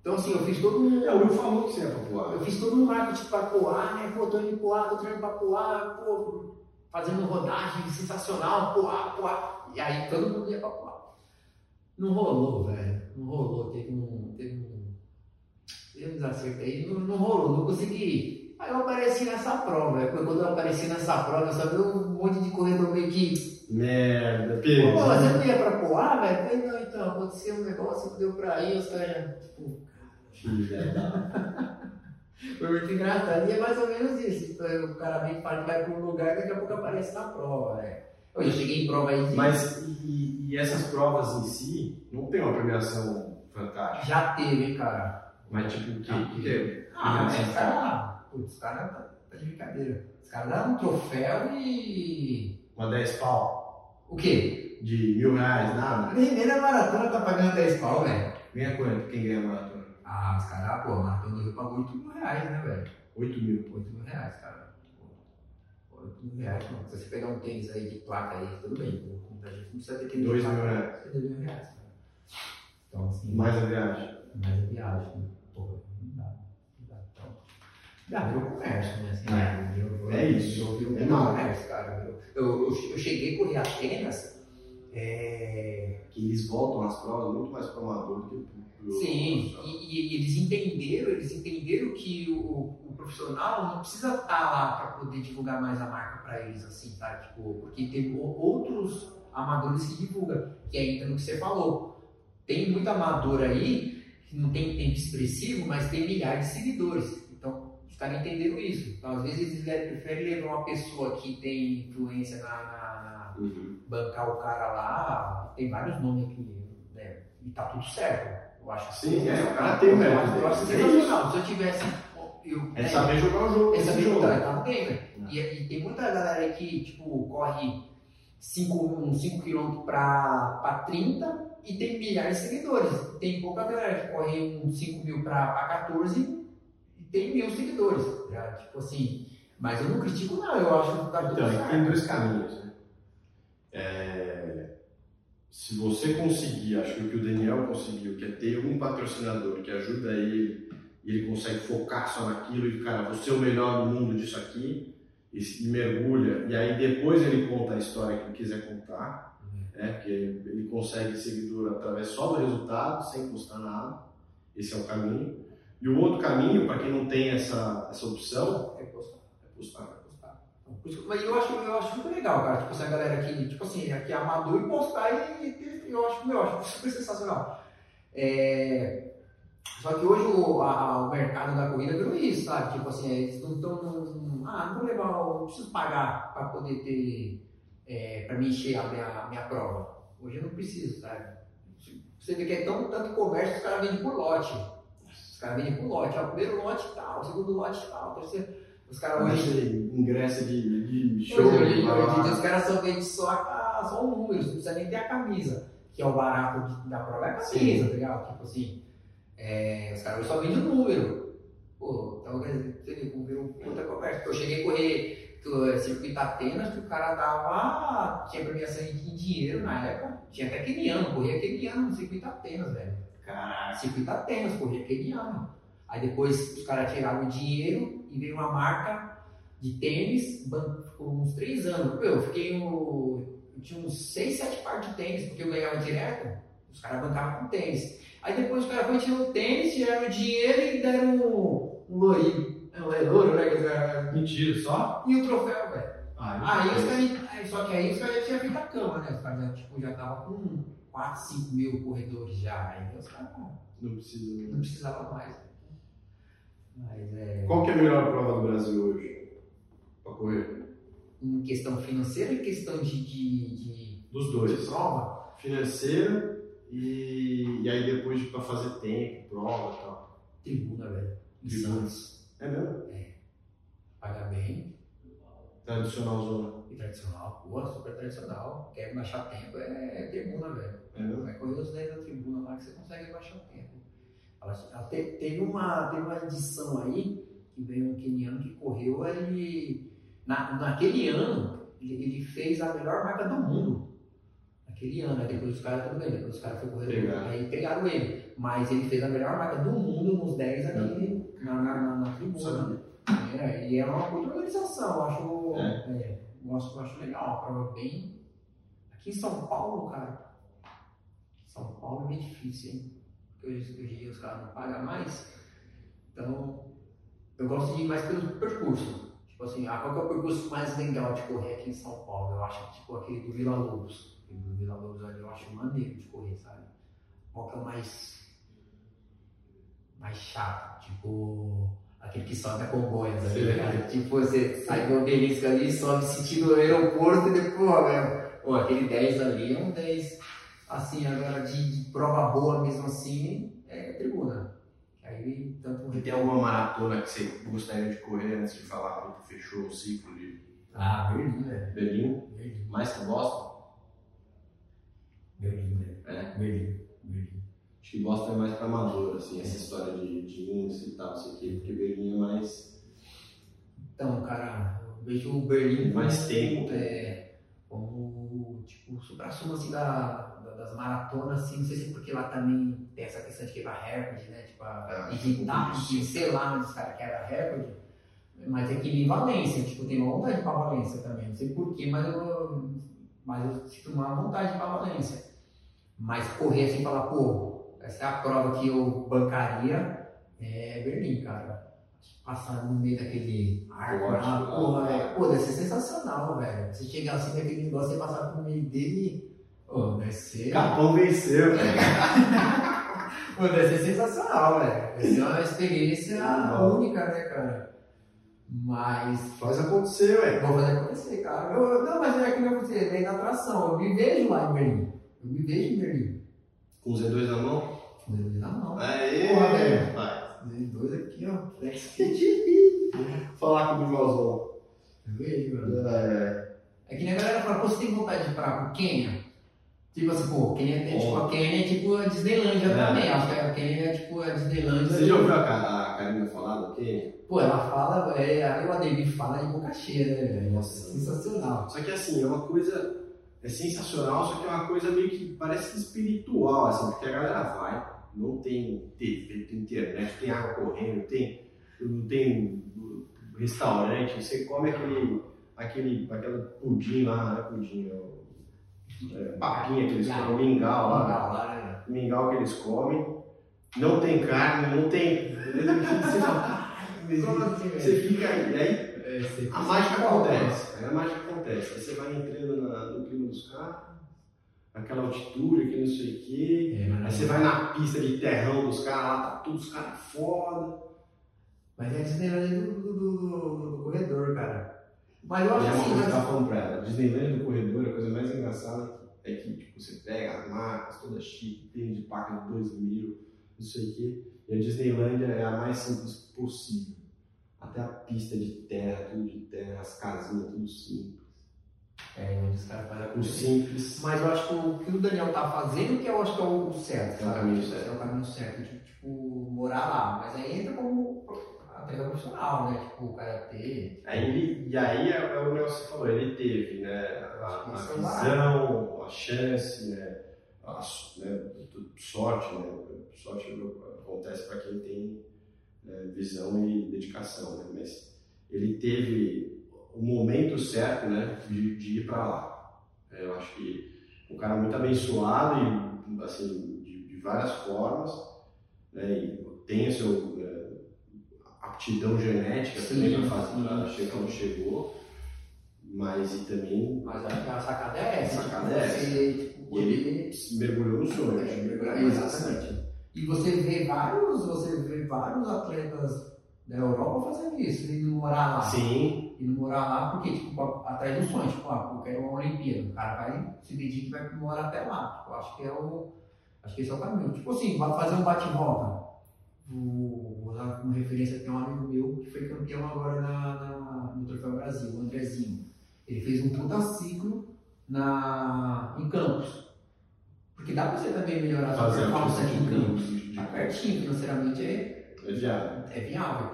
Então, assim, eu fiz todo um. É, o Will falou que você ia popular. Eu fiz todo um marketing Poá, né? Pô, tô indo Poá, tô treinando pra Poá, pô, fazendo rodagem sensacional, Poá, Poá. E aí todo mundo ia pra Poá. Não rolou, velho. Não rolou. Teve um. Teve um. Um desacerto aí, não, não rolou, não consegui. Aí eu apareci nessa prova, velho. Quando eu apareci nessa prova, eu só vi um monte de corredor meio que. Merda, Pô, Pedro. você não ia pra Poá, velho? Eu falei, não, então, aconteceu um negócio que deu pra ir, os caras, tipo, [laughs] Foi muito engraçado. E é mais ou menos isso. Então, O cara vem fala que vai para um lugar e daqui a pouco aparece na prova. Né? Eu cheguei em prova aí de. Mas e, e essas provas em si não tem uma premiação fantástica. Já teve, cara. Mas tipo, o que, Já que? Ah, mas os caras. Putz, os caras tá, tá de brincadeira. Os caras dão um troféu e. Uma 10 pau O quê? de mil reais, nada. Nem, nem na maratona tá pagando 10 pau, velho. Ganha quanto? Quem ganha a maratona? Ah, os caras, pô, a maratona do Rio pagou 8 mil reais, né, velho? 8 mil. 8 mil reais, cara. Pô, 8 mil reais, não. Se você pegar um tênis aí de placa aí, tudo bem. A gente não precisa ter tênis 2 de mil reais. 2 mil reais, cara. Então, assim. Mais a viagem. mais a viagem, né? Porra, não dá. Não dá. Então. Dá, virou comércio, né? Assim, É. né? Virou- É isso. Virou, virou, É virou mal. comércio, cara. Eu, eu, eu cheguei a correr Atenas. É... Que eles voltam às provas muito mais pro amador do que pro. Sim, e, e- eles entenderam, eles entenderam que o, o profissional não precisa estar lá para poder divulgar mais a marca para eles, assim, tá? Tipo, porque tem o- outros amadores que divulgam, que é entra no que você falou. Tem muito amador aí que não tem tempo expressivo, mas tem milhares de seguidores. Então, os caras entenderam isso. Então, às vezes, eles le- preferem levar uma pessoa que tem influência na- na- na Uhum. bancar o cara lá, tem vários nomes aqui, né? E tá tudo certo. Eu acho que Sim, é, o cara tem o eu acho, acho dele. sensacional. Se eu tivesse. Eu, É né, saber jogar o jogo. é saber jogar, tá no game. E, e tem muita galera que, tipo, corre 5 km pra 30 e tem milhares de seguidores. Tem pouca galera que corre uns 5 mil pra 14 e tem mil seguidores. tá? Tipo assim. Mas eu não critico, não. Eu acho que tá tudo Então, tem dois caminhos. Né? É, se você conseguir, acho que o que o Daniel conseguiu, que é ter um patrocinador que ajuda ele e ele consegue focar só naquilo e, cara, você é o melhor do mundo disso aqui e, e mergulha, e aí depois ele conta a história que ele quiser contar, né? porque ele consegue seguidor através só do resultado, sem custar nada, esse é um caminho. E o outro caminho, para quem não tem essa, essa opção, É postar. é postar. Por isso- Mas eu acho, eu acho muito legal, cara. Tipo, essa galera que, tipo assim, aqui é amador e postar e, eu acho, eu acho super sensacional. É, Só que hoje o, a- o mercado da corrida virou isso, sabe? Tipo assim, eles não estão. Ah, não vou levar, não preciso pagar para poder ter. É, para me encher a minha, minha prova. Hoje eu não preciso, sabe? Você vê que é tão, tanto comércio que os caras vendem por lote. Os caras vendem por lote. Ó, o primeiro lote tal, o segundo lote tal, o terceiro. Os caras hoje. Ingresso de, de show. Hoje, hoje, hoje os caras só vendem só, a, só o número, não precisa nem ter a camisa. Que é o barato da prova, é a camisa, tá ligado? Tipo assim, é, os caras hoje só vendem o número. Pô, então você vê virou puta conversa. Eu cheguei a correr circuito Atenas, que o cara dava. tinha premiação em dinheiro na época. Tinha até queniano, corria queniano no circuito Atenas, velho. Cara, circuito tênis, corria aquele ano. Aí depois os caras tiraram o dinheiro e veio uma marca de tênis, ficou uns três anos. Eu fiquei. Eu tinha uns seis, sete pares de tênis, porque eu ganhava direto, os caras bancavam com tênis. Aí depois os caras foram tirando o tênis, tiraram o dinheiro e deram um, um. É é louro, né? que os caras- Mentira, só? E o troféu, velho. Ah, Aí os caras. Só que aí os caras já tinham feito a cama, né? Os caras já, tipo, já tava com 4, 5 mil corredores já. Aí os caras não, Não precisa. não precisavam mais. Mas é. Qual que é a melhor prova do Brasil hoje? Pra correr? Em questão financeira e questão de, de, de, Dos de dois. prova, Financeira e, e aí depois de pra fazer tempo, prova e tal. tribuna, velho. Em. Santos. É mesmo? Paga bem. Tradicional zona. E tradicional, pô, super tradicional. Quer baixar tempo é, é tribuna, velho. É mesmo? Vai correr os 10 da tribuna lá que você consegue baixar o tempo. Até, teve, uma, teve uma edição aí que veio um keniano que correu, ele, na, naquele ano, ele, ele fez a melhor marca do mundo. Naquele ano, aí depois os caras, tudo bem, depois os caras foram correr, aí pegaram ele. Mas ele fez a melhor marca do mundo nos 10 ali na, na, na, na tribuna. É, e é uma outra organização, acho, É. é, gosto, eu acho legal, prova bem. Aqui em São Paulo, cara, São Paulo é bem difícil, hein? Porque hoje, hoje em dia os caras não pagam mais. Então, eu gosto de ir mais pelo percurso. Tipo assim, ah, qual é o percurso mais legal de correr aqui em São Paulo? Eu acho tipo aquele do Vila Lobos. Aquele do Vila Lobos ali eu acho maneiro de correr, sabe? Qual que é o mais. Mais chato? Tipo. Aquele que sobe a ali, Sim. cara. Tipo, você sai do obelisco ali, sobe sentido aeroporto e depois, ó, velho. Pô, aquele 10 ali é um 10 assim, agora de, de prova boa mesmo assim, é tribuna. Aí tanto E tem alguma maratona que você gostaria de correr antes de falar que fechou o ciclo de Ah, Berlim, velho. Berlim? Berlim, Mais que Boston? Berlim, velho. É. Berlim, Berlim. Que Boston é mais pra amador, assim, essa história de, de índice e tal, não sei o quê, porque Berlim é mais. Então, cara, eu vejo o Berlim Mais tempo. É, como, tipo, o supra-sumo, assim, da, da- das maratonas, assim, não sei se é porque lá também tem essa questão de quebrar recorde, né, tipo, a É, evitar, isso. que, sei lá, onde os caras quebram recorde, mas é que nem Valência, tipo, tem uma vontade pra Valência também, não sei porquê, mas eu, mas eu sinto uma vontade pra Valência. Mas correr assim e falar, pô, a prova que eu bancaria, é Berlim, cara. Passar no meio daquele arco lá, porra, é, pô, deve ser sensacional, velho. Você chegar assim naquele negócio e passar por meio dele, pô, deve ser. Capão venceu, [laughs] velho. Pô, deve ser sensacional, velho. Deve ser uma experiência única, né, cara? Mas. Faz acontecer, velho. Vou fazer acontecer, cara. Eu, não, mas não é que não você vem na atração. Eu me vejo lá em Berlim. Eu me vejo em Berlim. Com o Z2 na mão? Mão. Aê, Porra, velho. dois aqui, ó. [laughs] Falar com o Bivalzão. Eu vejo, mano. É, É que nem a galera fala, pô, você tem vontade de ir pra Quênia? Tipo assim, pô, Quênia tem, tipo, a Quênia é tipo a Disneylândia É. também. Acho que a Quênia é tipo a Disneylândia. Você já ouviu a, a Karina falar do quê? Pô, ela fala, é, aí o Ademir fala em boca cheia, né, velho? Nossa. Sensacional. Só que assim, é uma coisa. É sensacional, só que é uma coisa meio que parece espiritual, assim, porque a galera vai, não tem TV, tem internet, tem água correndo, tem, não tem restaurante, você come aquele, aquele, aquele pudim lá, não é pudim, é, o- é papinha que eles comem, mingau lá, né? mingau que eles comem, não tem carne, não tem. Você Como assim, fica aí, aí É, a mágica acontece, aí a mágica acontece. Aí você vai entrando na- no clima dos carros, aquela altitude, aquele não sei o quê. É, mas, Aí você vai na pista de terrão dos caras lá, tá todos os caras foda. mas é a Disneylândia do, do, do- do corredor, cara. Mas eu E acho é uma coisa que eu tava falando pra ela, Disneyland do corredor, a coisa mais engraçada é que tipo, você pega as marcas, toda chique, tem de placa de 2 mil, não sei o quê. E a Disneylândia é a mais simples possível. Até a pista de terra, tudo de terra, as casinhas, tudo simples. É, os caras fazem O simples Mas eu acho que o que o Daniel tá fazendo, que eu acho que é o certo. É o caminho certo. É o caminho certo. Tipo, tipo, morar lá. Mas aí entra como atleta profissional, né? Tipo, o karatê. Aí ele, e aí é, é o negócio que você falou, ele teve né, a, a é visão, a chance, né, a, né, sorte, né? Sorte acontece para quem tem né, visão e dedicação, né? Mas ele teve o momento certo, né, de, de ir para lá. Eu acho que um cara muito abençoado e assim de, de várias formas, né? E tem a sua é, aptidão genética sim, também para fazer, para chegar onde chegou mas e também. Mas acho que a sacada é essa. Sacada é essa. e ele mergulhou no sonho. É, exatamente. E você vê vários, você vê vários atletas da Europa fazendo isso, indo morar lá. Sim. Indo morar lá porque, tipo, atrás do sonho, tipo, ah, eu quero uma Olimpíada. O cara vai se dedica e vai morar até lá. Tipo, acho que é o. Acho que esse é o caminho. Tipo assim, vai fazer um bate-volta. Vou usar como referência tem um amigo meu que foi campeão agora na, na, no Troféu Brasil, o Andrezinho. Ele fez um puta ciclo na, em Campos. Porque dá pra você também melhorar a sua performance aqui em Campos. Tá pertinho, financeiramente é, é viável. É viável.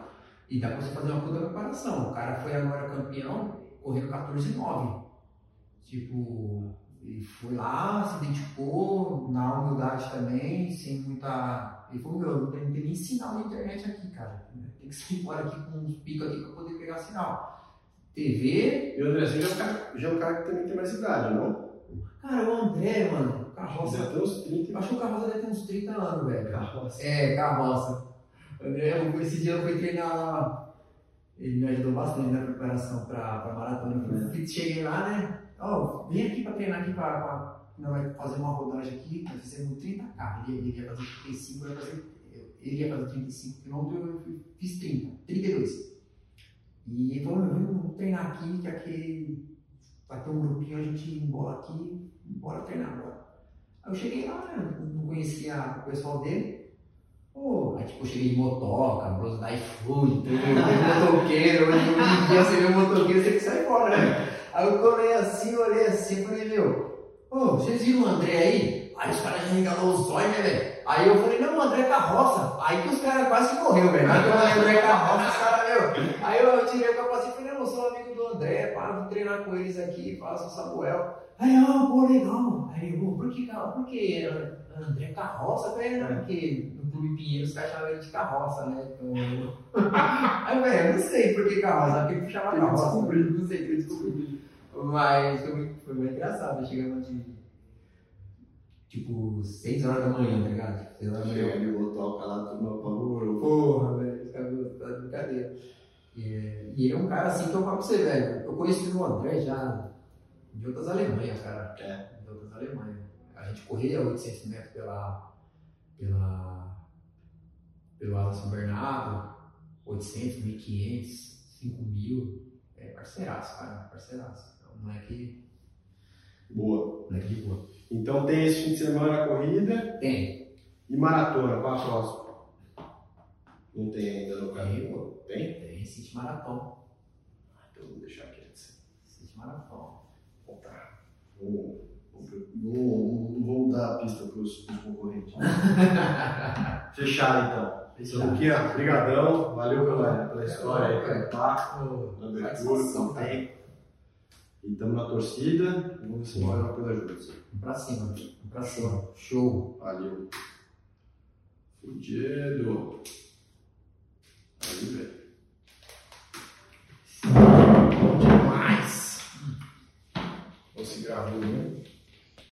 E dá pra você fazer uma puta preparação. O cara foi agora campeão correndo 14,9. Tipo, ele foi lá, se dedicou, na humildade também, sem muita. Ele falou, meu, não tem, não tem nem sinal na internet aqui, cara. Tem que sair embora aqui com uns picos aqui pra poder pegar sinal. TV. E o Andrezinho já é um cara, já é um cara que também tem mais idade, não? Cara, o André, mano, carroça. Deve ter uns 30. Acho que o carroça deve ter uns 30 anos, velho. Carroça. É, carroça. André, esse dia eu fui treinar. Ele me ajudou bastante na preparação pra, pra maratona. É. Cheguei lá, né? Ó, oh, vem aqui pra treinar aqui pra... Não, vai fazer uma rodagem aqui, ser no 30k. Ele, ele ia fazer 35, eu ia fazer. Ele ia fazer 35 km, eu fiz 30, 32. E vamos, vamos treinar aqui, que aqui vai ter um grupinho, a gente embola aqui, bora treinar agora. Aí eu cheguei lá, né, não conhecia o pessoal dele. Pô, aí tipo, eu cheguei de motoca, blusa da iFood, motoqueiro, em dia você vê um motoqueiro, você que sai fora, né? Aí eu colei assim, olhei assim, falei, meu, ô, vocês viram o André aí? Aí os caras regalou os olhos, né, velho? Aí eu falei, não, o André Carroça. Aí que os caras quase morreu, velho. Aí o André Carroça, os caras, meu. Aí eu tirei o capacete e falei, não, eu sou amigo do André, para, vou treinar com eles aqui, faço o Samuel. Aí, ah, pô, legal. Aí eu, por que, por que André Carroça, velho? É. Porque no Clube Pinheiro os caras chamavam ele de carroça, né? Então... [laughs] Aí, velho, eu não sei por que carroça, porque ele chamava carroça. Descobri, não sei, eu descobri. Mas foi muito, foi muito engraçado, chegando de tipo, 6 horas da manhã, tá ligado? 6 horas da manhã. Chega ali, botar o calado, tomar pavor. Porra, velho, esse cara tá de brincadeira. E, e ele é um cara assim que eu falo pra você, velho. Eu conheci o André já de outras Alemanhas, cara. É. De outras Alemanhas. A gente corria 800 metros pela. pela. pelo Asa São Bernardo, 800, 1500, 5000. É parceiraço, cara, parceiraço. É um moleque. Boa. Moleque de boa. Então tem esse fim de semana a corrida? Tem. E maratona, qual a próxima? Não tem ainda no caminho? Tem? Tem, City Maratona. Ah, então vamos deixar aqui antes. City Maratona. Bom, tá. Vamos, vamos, vamos dar a pista para os concorrentes. [laughs] Fechado então. Fechado. Luquinha, obrigadão. Valeu pela, pela história pelo papo, na abertura, pelo tempo. E estamos na torcida. Vamos ver se vai uma coisa juntos. Vamos pra cima, pra cima. Show. Valeu. Fudido. Aí, velho. Bom demais. Você gravou, né?